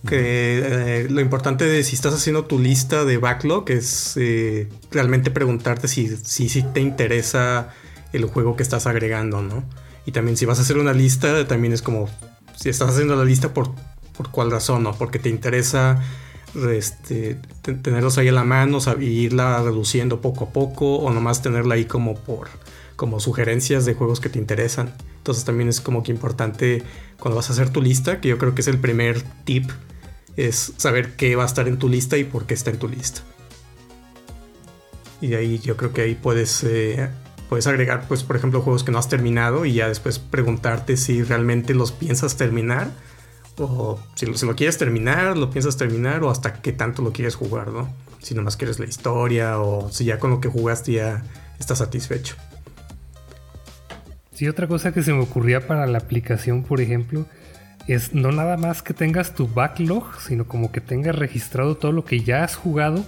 Que eh, lo importante de si estás haciendo tu lista de backlog es eh, realmente preguntarte si, si, si te interesa el juego que estás agregando, ¿no? Y también si vas a hacer una lista, también es como si estás haciendo la lista por, por cuál razón, ¿no? Porque te interesa este, te- tenerlos ahí a la mano y irla reduciendo poco a poco o nomás tenerla ahí como por como sugerencias de juegos que te interesan. Entonces también es como que importante cuando vas a hacer tu lista, que yo creo que es el primer tip, es saber qué va a estar en tu lista y por qué está en tu lista. Y de ahí yo creo que ahí puedes, eh, puedes agregar, pues, por ejemplo, juegos que no has terminado y ya después preguntarte si realmente los piensas terminar. O si lo, si lo quieres terminar, lo piensas terminar o hasta qué tanto lo quieres jugar, ¿no? Si nomás quieres la historia o si ya con lo que jugaste ya estás satisfecho. Sí, otra cosa que se me ocurría para la aplicación, por ejemplo, es no nada más que tengas tu backlog, sino como que tengas registrado todo lo que ya has jugado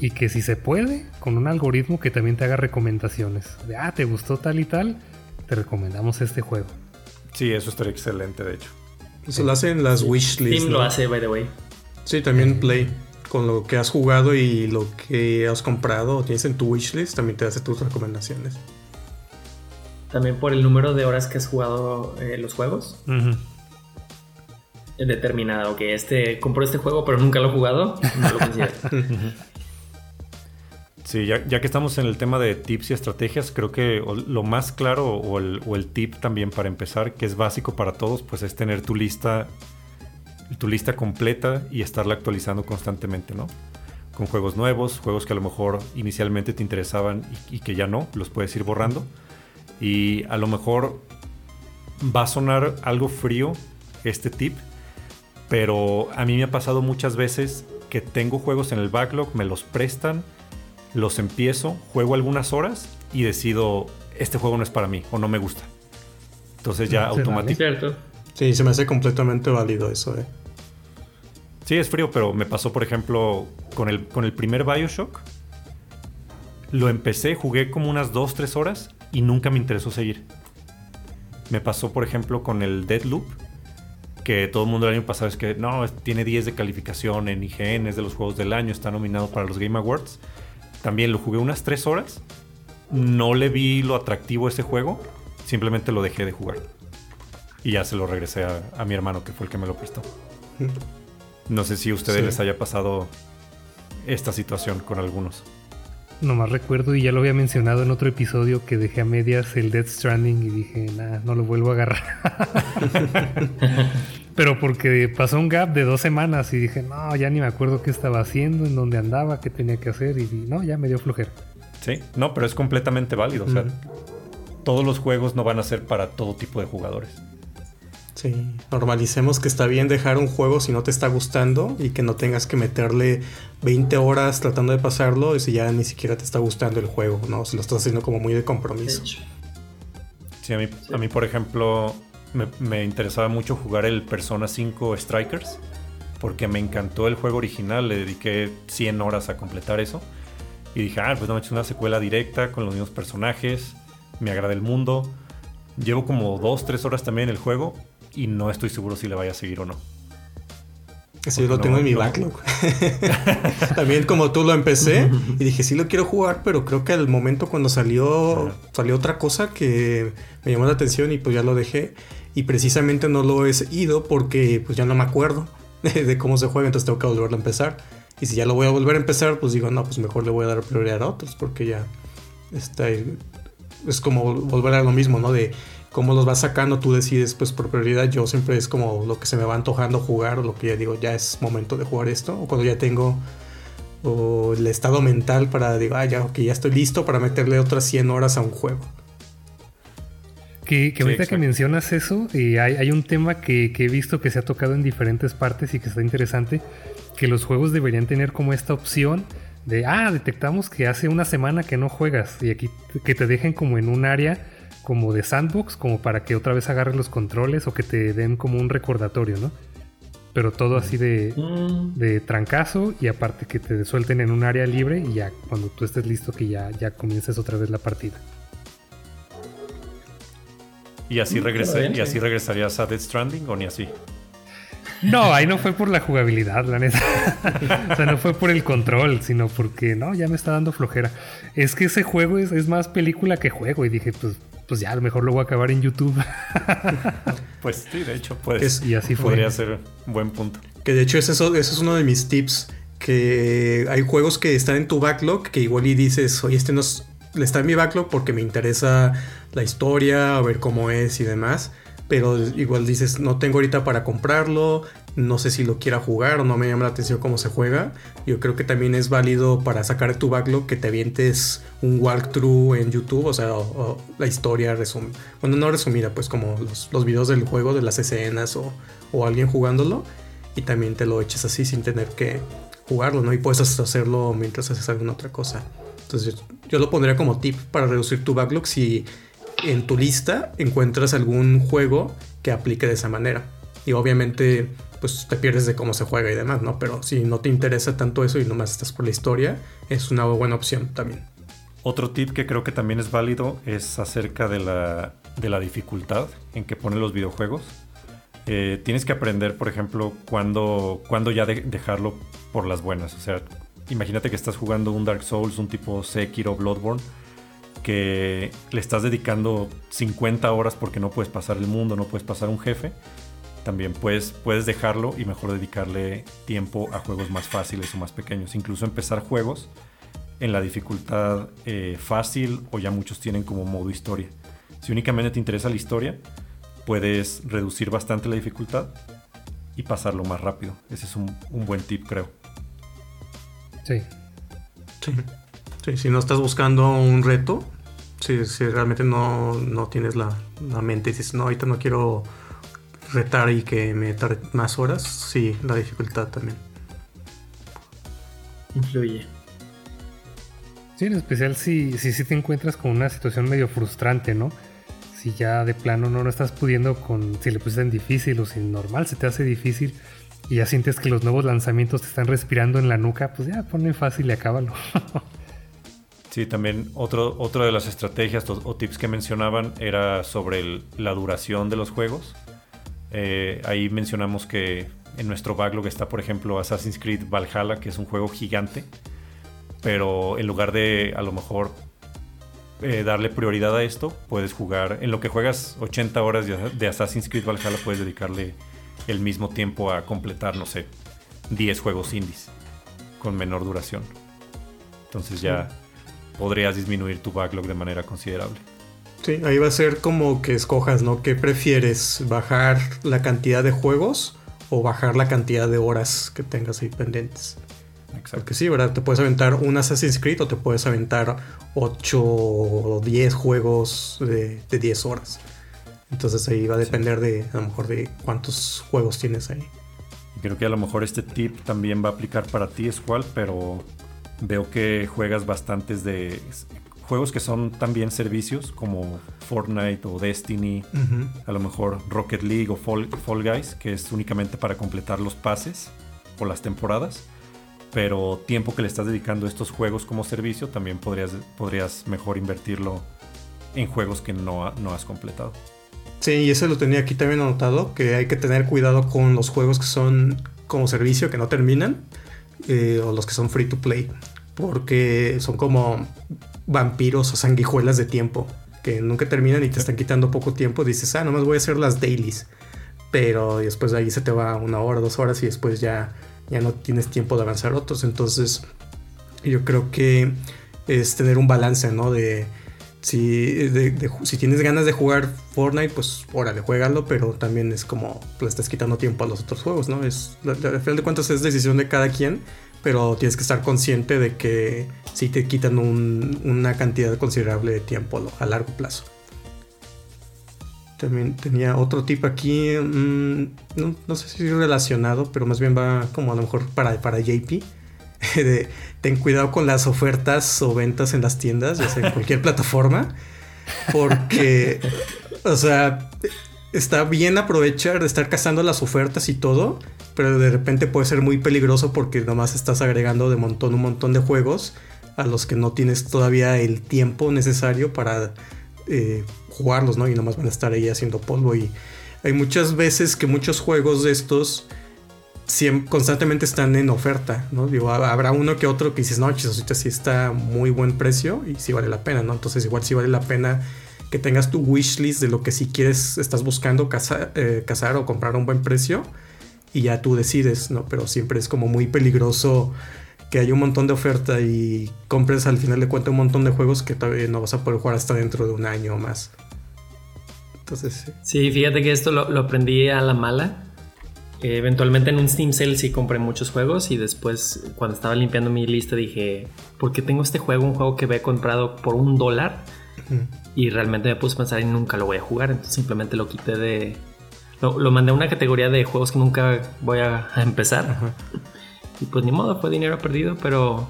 y que si se puede, con un algoritmo que también te haga recomendaciones. De, ah, te gustó tal y tal, te recomendamos este juego. Sí, eso estaría excelente, de hecho. Eso lo hacen las wishlists. Steam lo hace, by the way. Sí, también Play. Con lo que has jugado y lo que has comprado o tienes en tu wishlist, también te hace tus recomendaciones. También por el número de horas que has jugado eh, los juegos. Determinado que este compró este juego pero nunca lo he jugado, no lo considero. [laughs] Sí, ya, ya, que estamos en el tema de tips y estrategias, creo que lo más claro o el, o el, tip también para empezar, que es básico para todos, pues es tener tu lista, tu lista completa y estarla actualizando constantemente, ¿no? Con juegos nuevos, juegos que a lo mejor inicialmente te interesaban y, y que ya no, los puedes ir borrando. Y a lo mejor va a sonar algo frío este tip, pero a mí me ha pasado muchas veces que tengo juegos en el backlog, me los prestan, los empiezo, juego algunas horas y decido, este juego no es para mí o no me gusta. Entonces ya automáticamente... Sí, se me hace completamente válido eso. Eh. Sí, es frío, pero me pasó, por ejemplo, con el, con el primer Bioshock. Lo empecé, jugué como unas 2-3 horas y nunca me interesó seguir. Me pasó, por ejemplo, con el Deadloop, que todo el mundo el año pasado es que no, tiene 10 de calificación en IGN, es de los juegos del año, está nominado para los Game Awards. También lo jugué unas 3 horas, no le vi lo atractivo a ese juego, simplemente lo dejé de jugar. Y ya se lo regresé a, mi hermano, que fue el que me lo prestó. No sé si a ustedes les haya pasado esta situación con algunos. Nomás recuerdo, y ya lo había mencionado en otro episodio, que dejé a medias el Death Stranding y dije, nada, no lo vuelvo a agarrar. [laughs] pero porque pasó un gap de dos semanas y dije, no, ya ni me acuerdo qué estaba haciendo, en dónde andaba, qué tenía que hacer, y no, ya me dio flojera. Sí, no, pero es completamente válido. O sea, todos los juegos no van a ser para todo tipo de jugadores. Sí, normalicemos que está bien dejar un juego si no te está gustando y que no tengas que meterle 20 horas tratando de pasarlo y si ya ni siquiera te está gustando el juego, ¿no? Si lo estás haciendo como muy de compromiso. Sí, a mí, a mí por ejemplo, me, me, interesaba mucho jugar el Persona 5 Strikers porque me encantó el juego original, le dediqué 100 horas a completar eso y dije, ah, pues no me he hecho una secuela directa con los mismos personajes, me agrada el mundo. Llevo como 2-3 horas también en el juego y no estoy seguro si le vaya a seguir o no. Sí, lo tengo en mi backlog. [laughs] También como tú lo empecé y dije, sí lo quiero jugar, pero creo que al momento cuando salió, salió otra cosa que me llamó la atención y pues ya lo dejé. Y precisamente no lo he ido porque pues ya no me acuerdo [laughs] de cómo se juega, entonces tengo que volverlo a empezar. Y si ya lo voy a volver a empezar, pues digo, no, pues mejor le voy a dar prioridad a otros porque ya está... Es como volver a lo mismo, ¿no? De cómo los vas sacando, tú decides, pues por prioridad, yo siempre es como lo que se me va antojando jugar, o lo que ya digo, ya es momento de jugar esto, o cuando ya tengo el estado mental para, digo, ah, ya, ok, ya estoy listo para meterle otras 100 horas a un juego. Que, que ahorita que mencionas eso, eh, hay, hay, un tema que, que, he visto que se ha tocado en diferentes partes y que está interesante, que los juegos deberían tener como esta opción de, ah, detectamos que hace una semana que no juegas y aquí que te dejen como en un área como de sandbox, como para que otra vez agarres los controles o que te den como un recordatorio, ¿no? Pero todo así de, mm. de trancazo y aparte que te suelten en un área libre y ya cuando tú estés listo que ya, ya comiences otra vez la partida. ¿Y así, mm, regresé, ¿Y así regresarías a Dead Stranding o ni así? No, ahí no fue por la jugabilidad, la neta. o sea, no fue por el control, sino porque no, ya me está dando flojera. Es que ese juego es, es más película que juego. Y dije, pues pues ya a lo mejor lo voy a acabar en YouTube. [laughs] pues sí, de hecho, pues y así fue. podría ser un buen punto. Que de hecho ese es, es uno de mis tips, que hay juegos que están en tu backlog que igual y dices, oye, este no está en mi backlog porque me interesa la historia, a ver cómo es y demás. pero igual dices, no tengo ahorita para comprarlo, no sé si lo quiera jugar o no me llama la atención cómo se juega. Yo creo que también es válido para sacar tu backlog que te avientes un walkthrough en YouTube, o sea, la historia resumida, bueno, no resumida, pues como los, los, videos del juego, de las escenas o, o alguien jugándolo, y también te lo eches así sin tener que jugarlo, ¿no? Y puedes hacerlo mientras haces alguna otra cosa. Entonces yo lo pondría como tip para reducir tu backlog si en tu lista encuentras algún juego que aplique de esa manera. Y obviamente, pues te pierdes de cómo se juega y demás, ¿no? Pero si no te interesa tanto eso y nomás estás por la historia, es una buena opción también. Otro tip que creo que también es válido es acerca de la, de la dificultad en que ponen los videojuegos. Eh, tienes que aprender, por ejemplo, cuándo, cuando ya dejarlo por las buenas. O sea, imagínate que estás jugando un Dark Souls, un tipo Sekiro, Bloodborne que le estás dedicando 50 horas porque no puedes pasar el mundo, no puedes pasar un jefe, también puedes, puedes dejarlo y mejor dedicarle tiempo a juegos más fáciles o más pequeños. Incluso empezar juegos en la dificultad eh, fácil o ya muchos tienen como modo historia. Si únicamente te interesa la historia, puedes reducir bastante la dificultad y pasarlo más rápido. Ese es un, un buen tip, creo. Sí. Sí. Sí, si no estás buscando un reto, si, realmente no, tienes la, mente y dices, no, ahorita no quiero retar y que me tarde más horas, sí, la dificultad también. Influye. Sí, en especial si, si, te encuentras con una situación medio frustrante, ¿no? Si ya de plano no lo estás pudiendo con, si le pusiste en difícil o si normal se te hace difícil y ya sientes que los nuevos lanzamientos te están respirando en la nuca, pues ya pone fácil y acábalo. [laughs] Sí, también otro, otra de las estrategias o, tips que mencionaban era sobre la duración de los juegos. Eh, ahí mencionamos que en nuestro backlog está, por ejemplo, Assassin's Creed Valhalla, que es un juego gigante, pero en lugar de a lo mejor eh, darle prioridad a esto, puedes jugar, en lo que juegas 80 horas de, Assassin's Creed Valhalla, puedes dedicarle el mismo tiempo a completar, no sé, 10 juegos indies con menor duración. Entonces ya podrías disminuir tu backlog de manera considerable. Sí, ahí va a ser como que escojas, ¿no? ¿Qué prefieres? ¿Bajar la cantidad de juegos o bajar la cantidad de horas que tengas ahí pendientes? Exacto. Porque sí, ¿verdad? Te puedes aventar un Assassin's Creed o te puedes aventar 8 o 10 juegos de, de 10 horas. Entonces ahí va a depender de, a lo mejor, de cuántos juegos tienes ahí. Y creo que a lo mejor este tip también va a aplicar para ti, es cual, pero Veo que juegas bastantes de juegos que son también servicios como Fortnite o Destiny, a lo mejor Rocket League o Fall, Guys, que es únicamente para completar los pases o las temporadas. Pero tiempo que le estás dedicando a estos juegos como servicio, también podrías, podrías mejor invertirlo en juegos que no, no has completado. Sí, y eso lo tenía aquí también anotado, que hay que tener cuidado con los juegos que son como servicio, que no terminan, eh, o los que son free to play porque son como vampiros o sanguijuelas de tiempo que nunca terminan y te están quitando poco tiempo. Dices, ah, nomás voy a hacer las dailies. Pero después de ahí se te va una hora, dos horas y después ya, ya no tienes tiempo de avanzar otros. Entonces, yo creo que es tener un balance, ¿no? De si, si tienes ganas de jugar Fortnite, pues órale, juégalo, pero también es como le estás quitando tiempo a los otros juegos, ¿no? Es, al final de cuentas es decisión de cada quien pero tienes que estar consciente de que sí te quitan una cantidad considerable de tiempo a largo plazo. También tenía otro tip aquí, mm, no, sé si relacionado, pero más bien va como a lo mejor para, para JP. [laughs] ten cuidado con las ofertas o ventas en las tiendas, ya sea en cualquier [laughs] plataforma, porque, o sea, está bien aprovechar de estar cazando las ofertas y todo, pero de repente puede ser muy peligroso porque nomás estás agregando de montón un montón de juegos a los que no tienes todavía el tiempo necesario para eh, jugarlos, ¿no? Y nomás van a estar ahí haciendo polvo y hay muchas veces que muchos juegos de estos constantemente están en oferta, ¿no? Digo, habrá uno que otro que dices, no, ahorita sí está muy buen precio y sí vale la pena, ¿no? Entonces igual sí vale la pena que tengas tu wishlist de lo que si quieres, estás buscando cazar, eh, cazar o comprar a un buen precio y ya tú decides, ¿no? Pero siempre es como muy peligroso que haya un montón de oferta y compres al final de cuentas un montón de juegos que todavía no vas a poder jugar hasta dentro de un año o más. Entonces, sí. Sí, fíjate que esto lo, lo aprendí a la mala. Eh, eventualmente en un Steam Sale sí compré muchos juegos y después cuando estaba limpiando mi lista dije, ¿por qué tengo este juego? Un juego que había comprado por un dólar Y realmente me puse a pensar y nunca lo voy a jugar. Entonces simplemente lo quité de... Lo, lo mandé a una categoría de juegos que nunca voy a, a empezar. Y pues ni modo, fue dinero perdido, pero,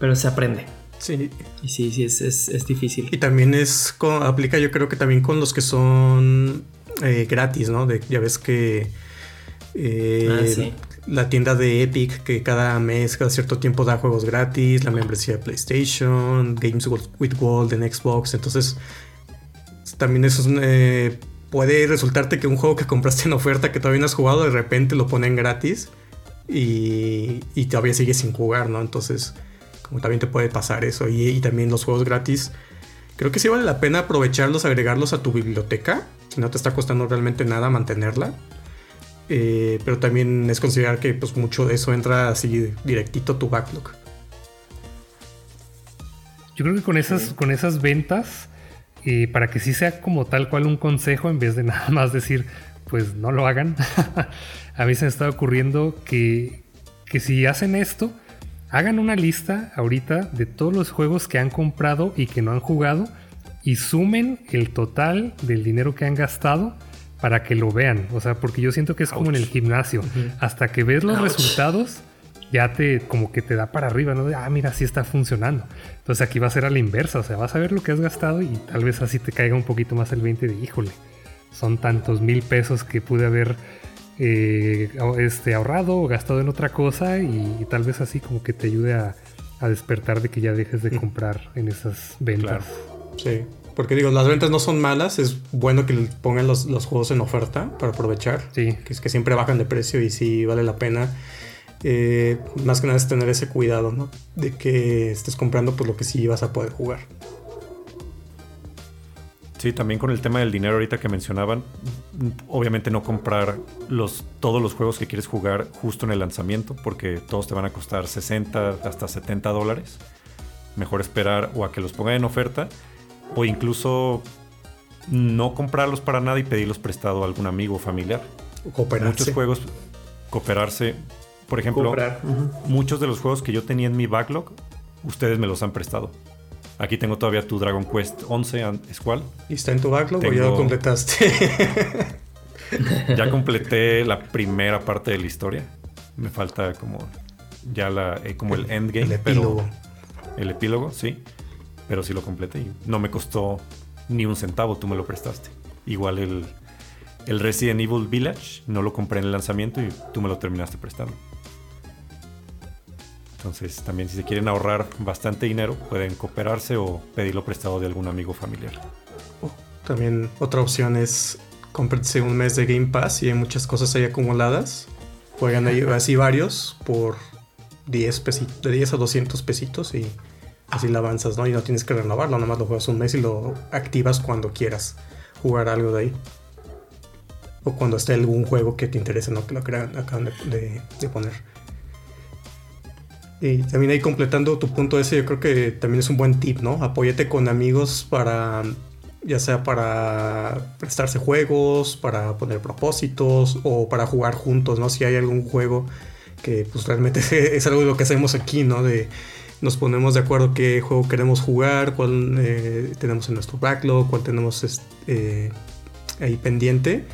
pero se aprende. Sí, Y sí, sí, es, es, es difícil. Y también es con- aplica yo creo que también con los que son eh, gratis, ¿no? De, ya ves que eh, Ah, sí. La tienda de Epic que cada mes, cada cierto tiempo da juegos gratis, la membresía de PlayStation, Games with Gold en Xbox, entonces también eso es eh, puede resultarte que un juego que compraste en oferta que todavía no has jugado de repente lo ponen gratis y, y todavía sigues sin jugar, ¿no? Entonces como también te puede pasar eso y, y también los juegos gratis Creo que sí vale la pena aprovecharlos, agregarlos a tu biblioteca, si no te está costando realmente nada mantenerla. Eh, pero también es considerar que pues mucho de eso entra así directito a tu backlog. Yo creo que con esas, con esas ventas, eh, para que sí sea como tal cual un consejo, en vez de [laughs] nada más decir, pues no lo hagan, [laughs] a mí se me está ocurriendo que, que si hacen esto, hagan una lista ahorita de todos los juegos que han comprado y que no han jugado y sumen el total del dinero que han gastado para que lo vean. O sea, porque yo siento que es como en el gimnasio. Hasta que ves los Ouch. resultados, ya te como que te da para arriba, ¿no? De, ah, mira, sí está funcionando. Entonces aquí va a ser a la inversa, o sea, vas a ver lo que has gastado y tal vez así te caiga un poquito más el 20 de, híjole, son tantos mil pesos que pude haber eh, este, ahorrado o gastado en otra cosa y, y tal vez así como que te ayude a, a despertar de que ya dejes de comprar en esas ventas. Sí. Porque digo, las ventas no son malas, es bueno que pongan los, los juegos en oferta para aprovechar. Sí. Que es que siempre bajan de precio y sí vale la pena. Eh, más que nada es tener ese cuidado, ¿no? De que estés comprando por lo que sí vas a poder jugar. Sí, también con el tema del dinero ahorita que mencionaban, obviamente no comprar los, todos los juegos que quieres jugar justo en el lanzamiento, porque todos te van a costar 60 hasta 70 dólares. Mejor esperar o a que los pongan en oferta, o incluso no comprarlos para nada y pedirlos prestado a algún amigo o familiar. Cooperarse. Muchos juegos, cooperarse. Por ejemplo. Ujú. muchos de los juegos que yo tenía en mi backlog, ustedes me los han prestado. Aquí tengo todavía tu Dragon Quest 11 and- Squall. ¿Y está en tu backlog o ya lo completaste? [laughs] Ya completé la primera parte de la historia. Me falta como ya la eh, como el, endgame, el epílogo. pero el epílogo, sí. Pero sí lo completé y no me costó ni un centavo, tú me lo prestaste. Igual el, el Resident Evil Village, no lo compré en el lanzamiento y tú me lo terminaste prestando. Entonces, también si se quieren ahorrar bastante dinero, pueden cooperarse o pedirlo prestado de algún amigo familiar. También otra opción es cómprense un mes de Game Pass y hay muchas cosas ahí acumuladas. Juegan ahí así varios por 10 pesitos, de 10 a 200 pesitos y así la avanzas, ¿no? Y no tienes que renovarlo, nada más lo juegas un mes y lo activas cuando quieras jugar algo de ahí. O cuando esté algún juego que te interese, ¿no? Que lo crean, acaban de, de- poner. Y también ahí completando tu punto ese, yo creo que también es un buen tip, ¿no? Apóyate con amigos para, ya sea para prestarse juegos, para poner propósitos o para jugar juntos, ¿no? Si hay algún juego que pues realmente [laughs] es algo de lo que hacemos aquí, ¿no? De nos ponemos de acuerdo qué juego queremos jugar, cuál eh, tenemos en nuestro backlog, cuál tenemos este, eh, ahí pendiente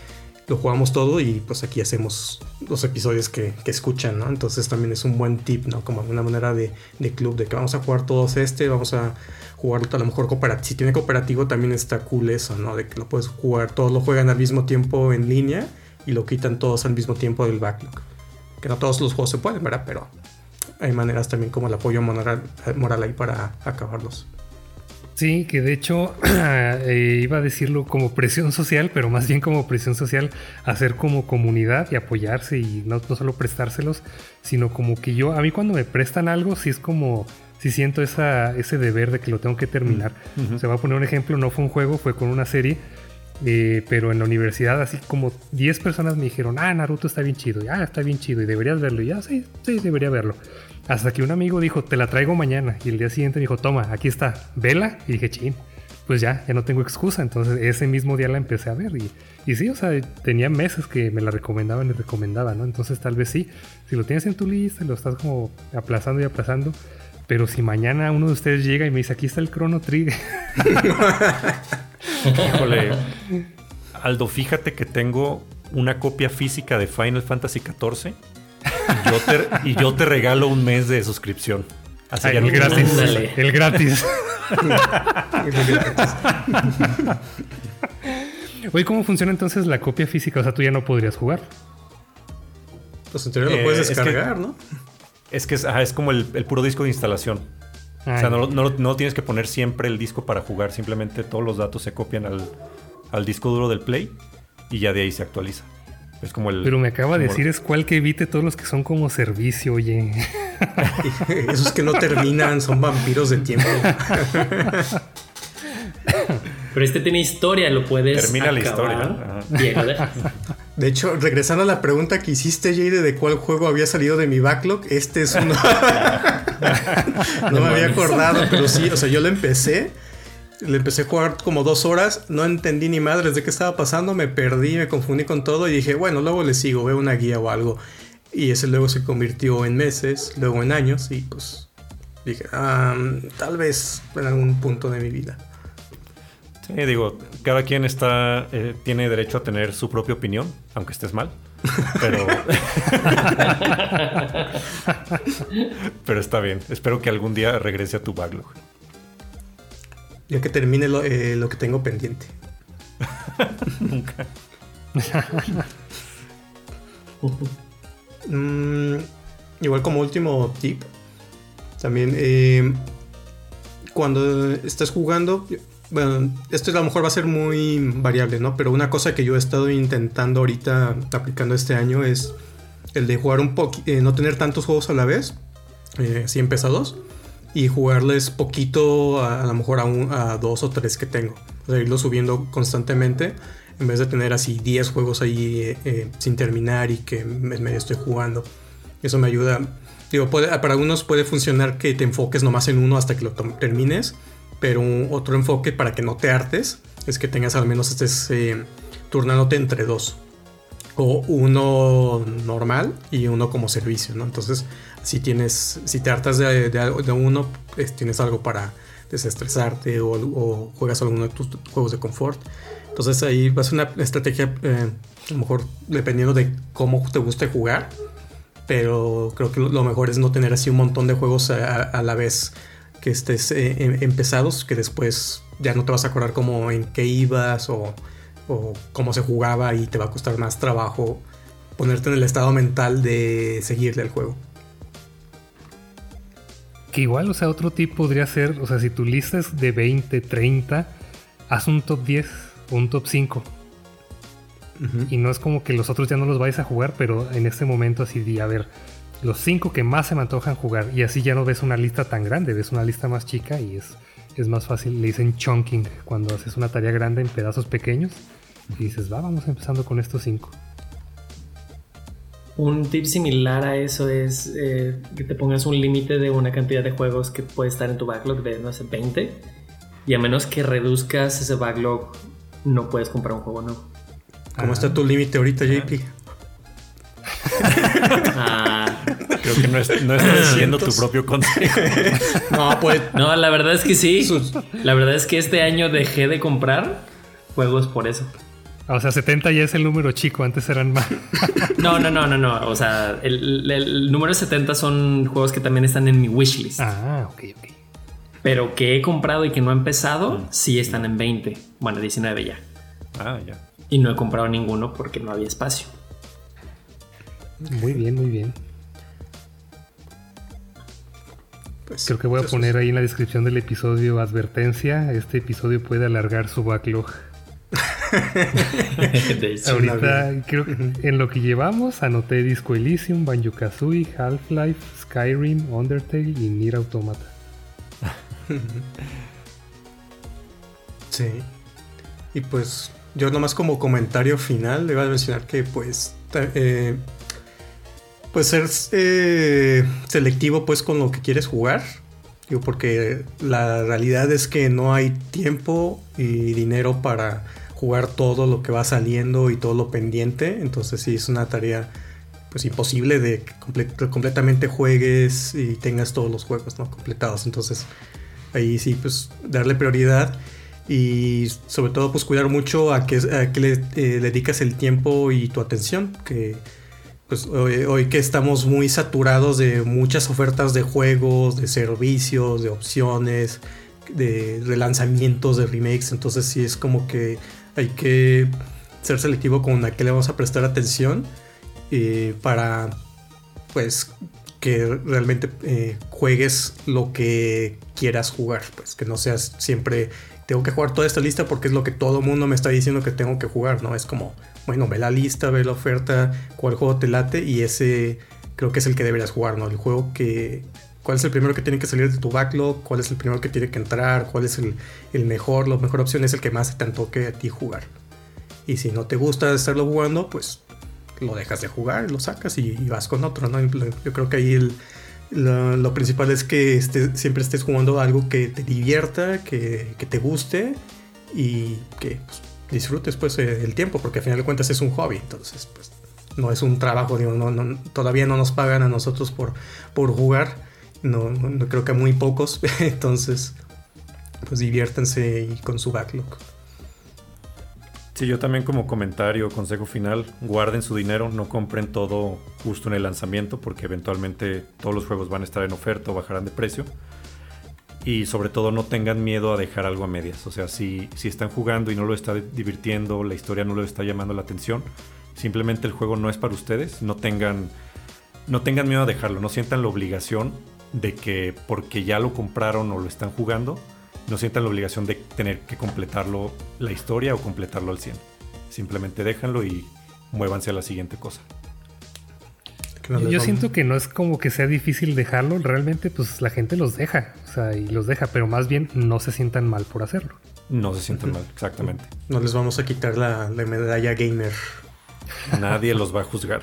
lo jugamos todo y pues aquí hacemos los episodios que, que escuchan, ¿no? Entonces también es un buen tip, ¿no? Como una manera de, de club, de que vamos a jugar todos este, vamos a jugar a lo mejor cooperativo. Si tiene cooperativo también está cool eso, ¿no? De que lo puedes jugar, todos lo juegan al mismo tiempo en línea y lo quitan todos al mismo tiempo del backlog. Que no todos los juegos se pueden, ¿verdad? Pero hay maneras también como el apoyo moral, moral ahí para acabarlos. Sí, que de hecho [clears throat] eh, iba a decirlo como presión social, pero más bien como presión social, hacer como comunidad y apoyarse y no, no solo prestárselos, sino como que yo, a mí cuando me prestan algo, sí es como, sí siento esa, ese deber de que lo tengo que terminar. Ujú. Se va a poner un ejemplo, no fue un juego, fue con una serie, eh, pero en la universidad así como 10 personas me dijeron, ah, Naruto está bien chido, y, ah, está bien chido, y deberías verlo, y ya, sí, sí, debería verlo. Hasta que un amigo dijo, te la traigo mañana. Y el día siguiente dijo, toma, aquí está, vela. Y dije, chin, pues ya, ya no tengo excusa. Entonces ese mismo día la empecé a ver y, y sí, o sea, tenía meses que me la recomendaban y recomendaban, ¿no? Entonces tal vez sí, si lo tienes en tu lista, lo estás como aplazando y aplazando. Pero si mañana uno de ustedes llega y me dice, aquí está el Chrono Trigger. [laughs] Híjole. Aldo, fíjate que tengo una copia física de Final Fantasy XIV yo te, y yo te regalo un mes de suscripción. Así el, gratis, el gratis. Oye, ¿cómo funciona entonces la copia física? O sea, tú ya no podrías jugar. Pues en teoría lo puedes eh, descargar, ¿no? Es que es, como el, puro disco de instalación. o sea, no, no, tienes que poner siempre el disco para jugar, simplemente todos los datos se copian al, al disco duro del Play y ya de ahí se actualiza. Es como el. Pero me acaba de decir es cual que evite todos los que son como servicio, oye. [laughs] Esos que no terminan son vampiros de tiempo. Pero este tiene historia, lo puedes. Termina la historia. [laughs] De hecho, regresando a la pregunta que hiciste, Jade, de cuál juego había salido de mi backlog, este es uno. [laughs] no me había acordado, pero sí, o sea, yo lo empecé. Le empecé a jugar como dos horas, no entendí ni madres de qué estaba pasando, me perdí, me confundí con todo y dije, bueno, luego le sigo, veo una guía o algo. Y ese luego se convirtió en meses, luego en años y pues dije, ah, tal vez en algún punto de mi vida. Sí, digo, cada quien está, eh, tiene derecho a tener su propia opinión, aunque estés mal. Pero. [laughs] [laughs] pero está bien. Espero que algún día regrese a tu backlog. Ya que termine lo, eh, que tengo pendiente. Nunca. Mm, igual como último tip. También eh, cuando estás jugando, bueno, esto a lo mejor va a ser muy variable, ¿no? Pero una cosa que yo he estado intentando ahorita aplicando este año es el de jugar un poco, eh, no tener tantos juegos a la vez, eh, así empezados, y jugarles poquito, a, lo mejor a, a, dos o tres que tengo. O sea, irlo subiendo constantemente, en vez de tener así 10 juegos ahí eh, sin terminar y que me, me, estoy jugando. Eso me ayuda. Digo, puede, para algunos puede funcionar que te enfoques nomás en uno hasta que lo termines pero otro enfoque para que no te hartes es que tengas al menos estés eh, turnándote entre dos. O uno normal y uno como servicio, ¿no? Entonces, si tienes, si te hartas de, de, uno, pues, tienes algo para desestresarte o, juegas alguno de tus juegos de confort. Entonces ahí va a ser una estrategia, eh, a lo mejor dependiendo de cómo te guste jugar, pero creo que lo mejor es no tener así un montón de juegos a la vez que estés eh, em, empezados, que después ya no te vas a acordar cómo en qué ibas o, cómo se jugaba y te va a costar más trabajo ponerte en el estado mental de seguirle al juego. Que igual, o sea, otro tip podría ser, o sea, si tu lista es de 20, 30, haz un top 10 o un top 5. Y no es como que los otros ya no los vais a jugar, pero en este momento así di, a ver, los cinco que más se me antojan jugar. Y así ya no ves una lista tan grande, ves una lista más chica y es, es más fácil. Le dicen chunking cuando haces una tarea grande en pedazos pequeños. Y dices, va, vamos empezando con estos cinco. Un tip similar a eso es eh, que te pongas un límite de una cantidad de juegos que puede estar en tu backlog de, no sé, 20. Y a menos que reduzcas ese backlog, no puedes comprar un juego nuevo. ¿Cómo está tu límite ahorita, JP? [laughs] ah, Creo que no, es, no estás [laughs] haciendo tu propio consejo. [laughs] no, pues. No, la verdad es que sí. La verdad es que este año dejé de comprar juegos por eso. O sea, 70 ya es el número chico, antes eran más. [laughs] no, no, no, no, no. O sea, el, número 70 son juegos que también están en mi wishlist. Ah, ok, ok. Pero que he comprado y que no he empezado, sí están en 20. Bueno, 19 ya. Ah, ya. Y no he comprado ninguno porque no había espacio. Muy bien, muy bien. Pues, Creo que voy a poner ahí en la descripción del episodio advertencia. Este episodio puede alargar su backlog. [laughs] Ahorita creo que en lo que llevamos anoté Disco Elysium, Banjo Kazooie, Half-Life, Skyrim, Undertale y Nier Automata. [laughs] sí. Y pues yo nomás como comentario final le voy a mencionar que pues eh, pues ser eh, selectivo pues con lo que quieres jugar. Digo, porque la realidad es que no hay tiempo y dinero para jugar todo lo que va saliendo y todo lo pendiente. Entonces sí es una tarea pues imposible de que completamente juegues y tengas todos los juegos ¿no? completados. Entonces ahí sí pues darle prioridad y sobre todo pues cuidar mucho a que, le eh, dedicas el tiempo y tu atención. Que pues hoy, que estamos muy saturados de muchas ofertas de juegos, de servicios, de opciones, de relanzamientos, de remakes, entonces sí es como que hay que ser selectivo con a qué le vamos a prestar atención eh, para pues que realmente eh, juegues lo que quieras jugar, pues que no seas siempre tengo que jugar toda esta lista porque es lo que todo mundo me está diciendo que tengo que jugar, ¿no? Es como bueno, ve la lista, ve la oferta, cuál juego te late y ese creo que es el que deberías jugar, ¿no? El juego que... ¿Cuál es el primero que tiene que salir de tu backlog? ¿Cuál es el primero que tiene que entrar? ¿Cuál es el, mejor? La mejor opción es el que más te antoque a ti jugar. Y si no te gusta estarlo jugando, pues lo dejas de jugar, lo sacas y, vas con otro, ¿no? Yo creo que ahí lo, principal es que siempre estés jugando algo que te divierta, que, que te guste y que pues, disfrutes pues eh, el tiempo, porque al final de cuentas es un hobby, entonces pues no es un trabajo, digo, no, todavía no nos pagan a nosotros por, por jugar, no, no creo que muy pocos, [laughs] entonces pues diviértanse con su backlog. Sí, yo también como comentario, consejo final, guarden su dinero, no compren todo justo en el lanzamiento porque eventualmente todos los juegos van a estar en oferta o bajarán de precio y sobre todo no tengan miedo a dejar algo a medias. O sea, si, si están jugando y no lo está divirtiendo, la historia no lo está llamando la atención, simplemente el juego no es para ustedes, no tengan, no tengan miedo a dejarlo, no sientan la obligación de que porque ya lo compraron o lo están jugando, no sientan la obligación de tener que completarlo la historia o completarlo al 100. Simplemente déjanlo y muévanse a la siguiente cosa. Yo siento que no es como que sea difícil dejarlo, realmente pues la gente los deja, o sea, y los deja, pero más bien no se sientan mal por hacerlo. No se sientan mal, exactamente. No les vamos a quitar la, medalla gamer. Nadie los va a juzgar.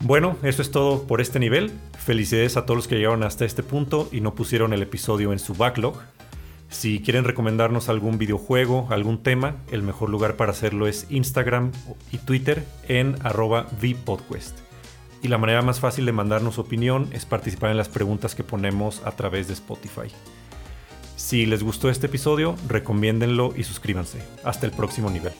Bueno, eso es todo por este nivel. Felicidades a todos los que llegaron hasta este punto y no pusieron el episodio en su backlog. Si quieren recomendarnos algún videojuego, algún tema, el mejor lugar para hacerlo es Instagram y Twitter en arroba vpodquest y la manera más fácil de mandarnos opinión es participar en las preguntas que ponemos a través de Spotify. Si les gustó este episodio, recomiéndenlo y suscríbanse. Hasta el próximo nivel.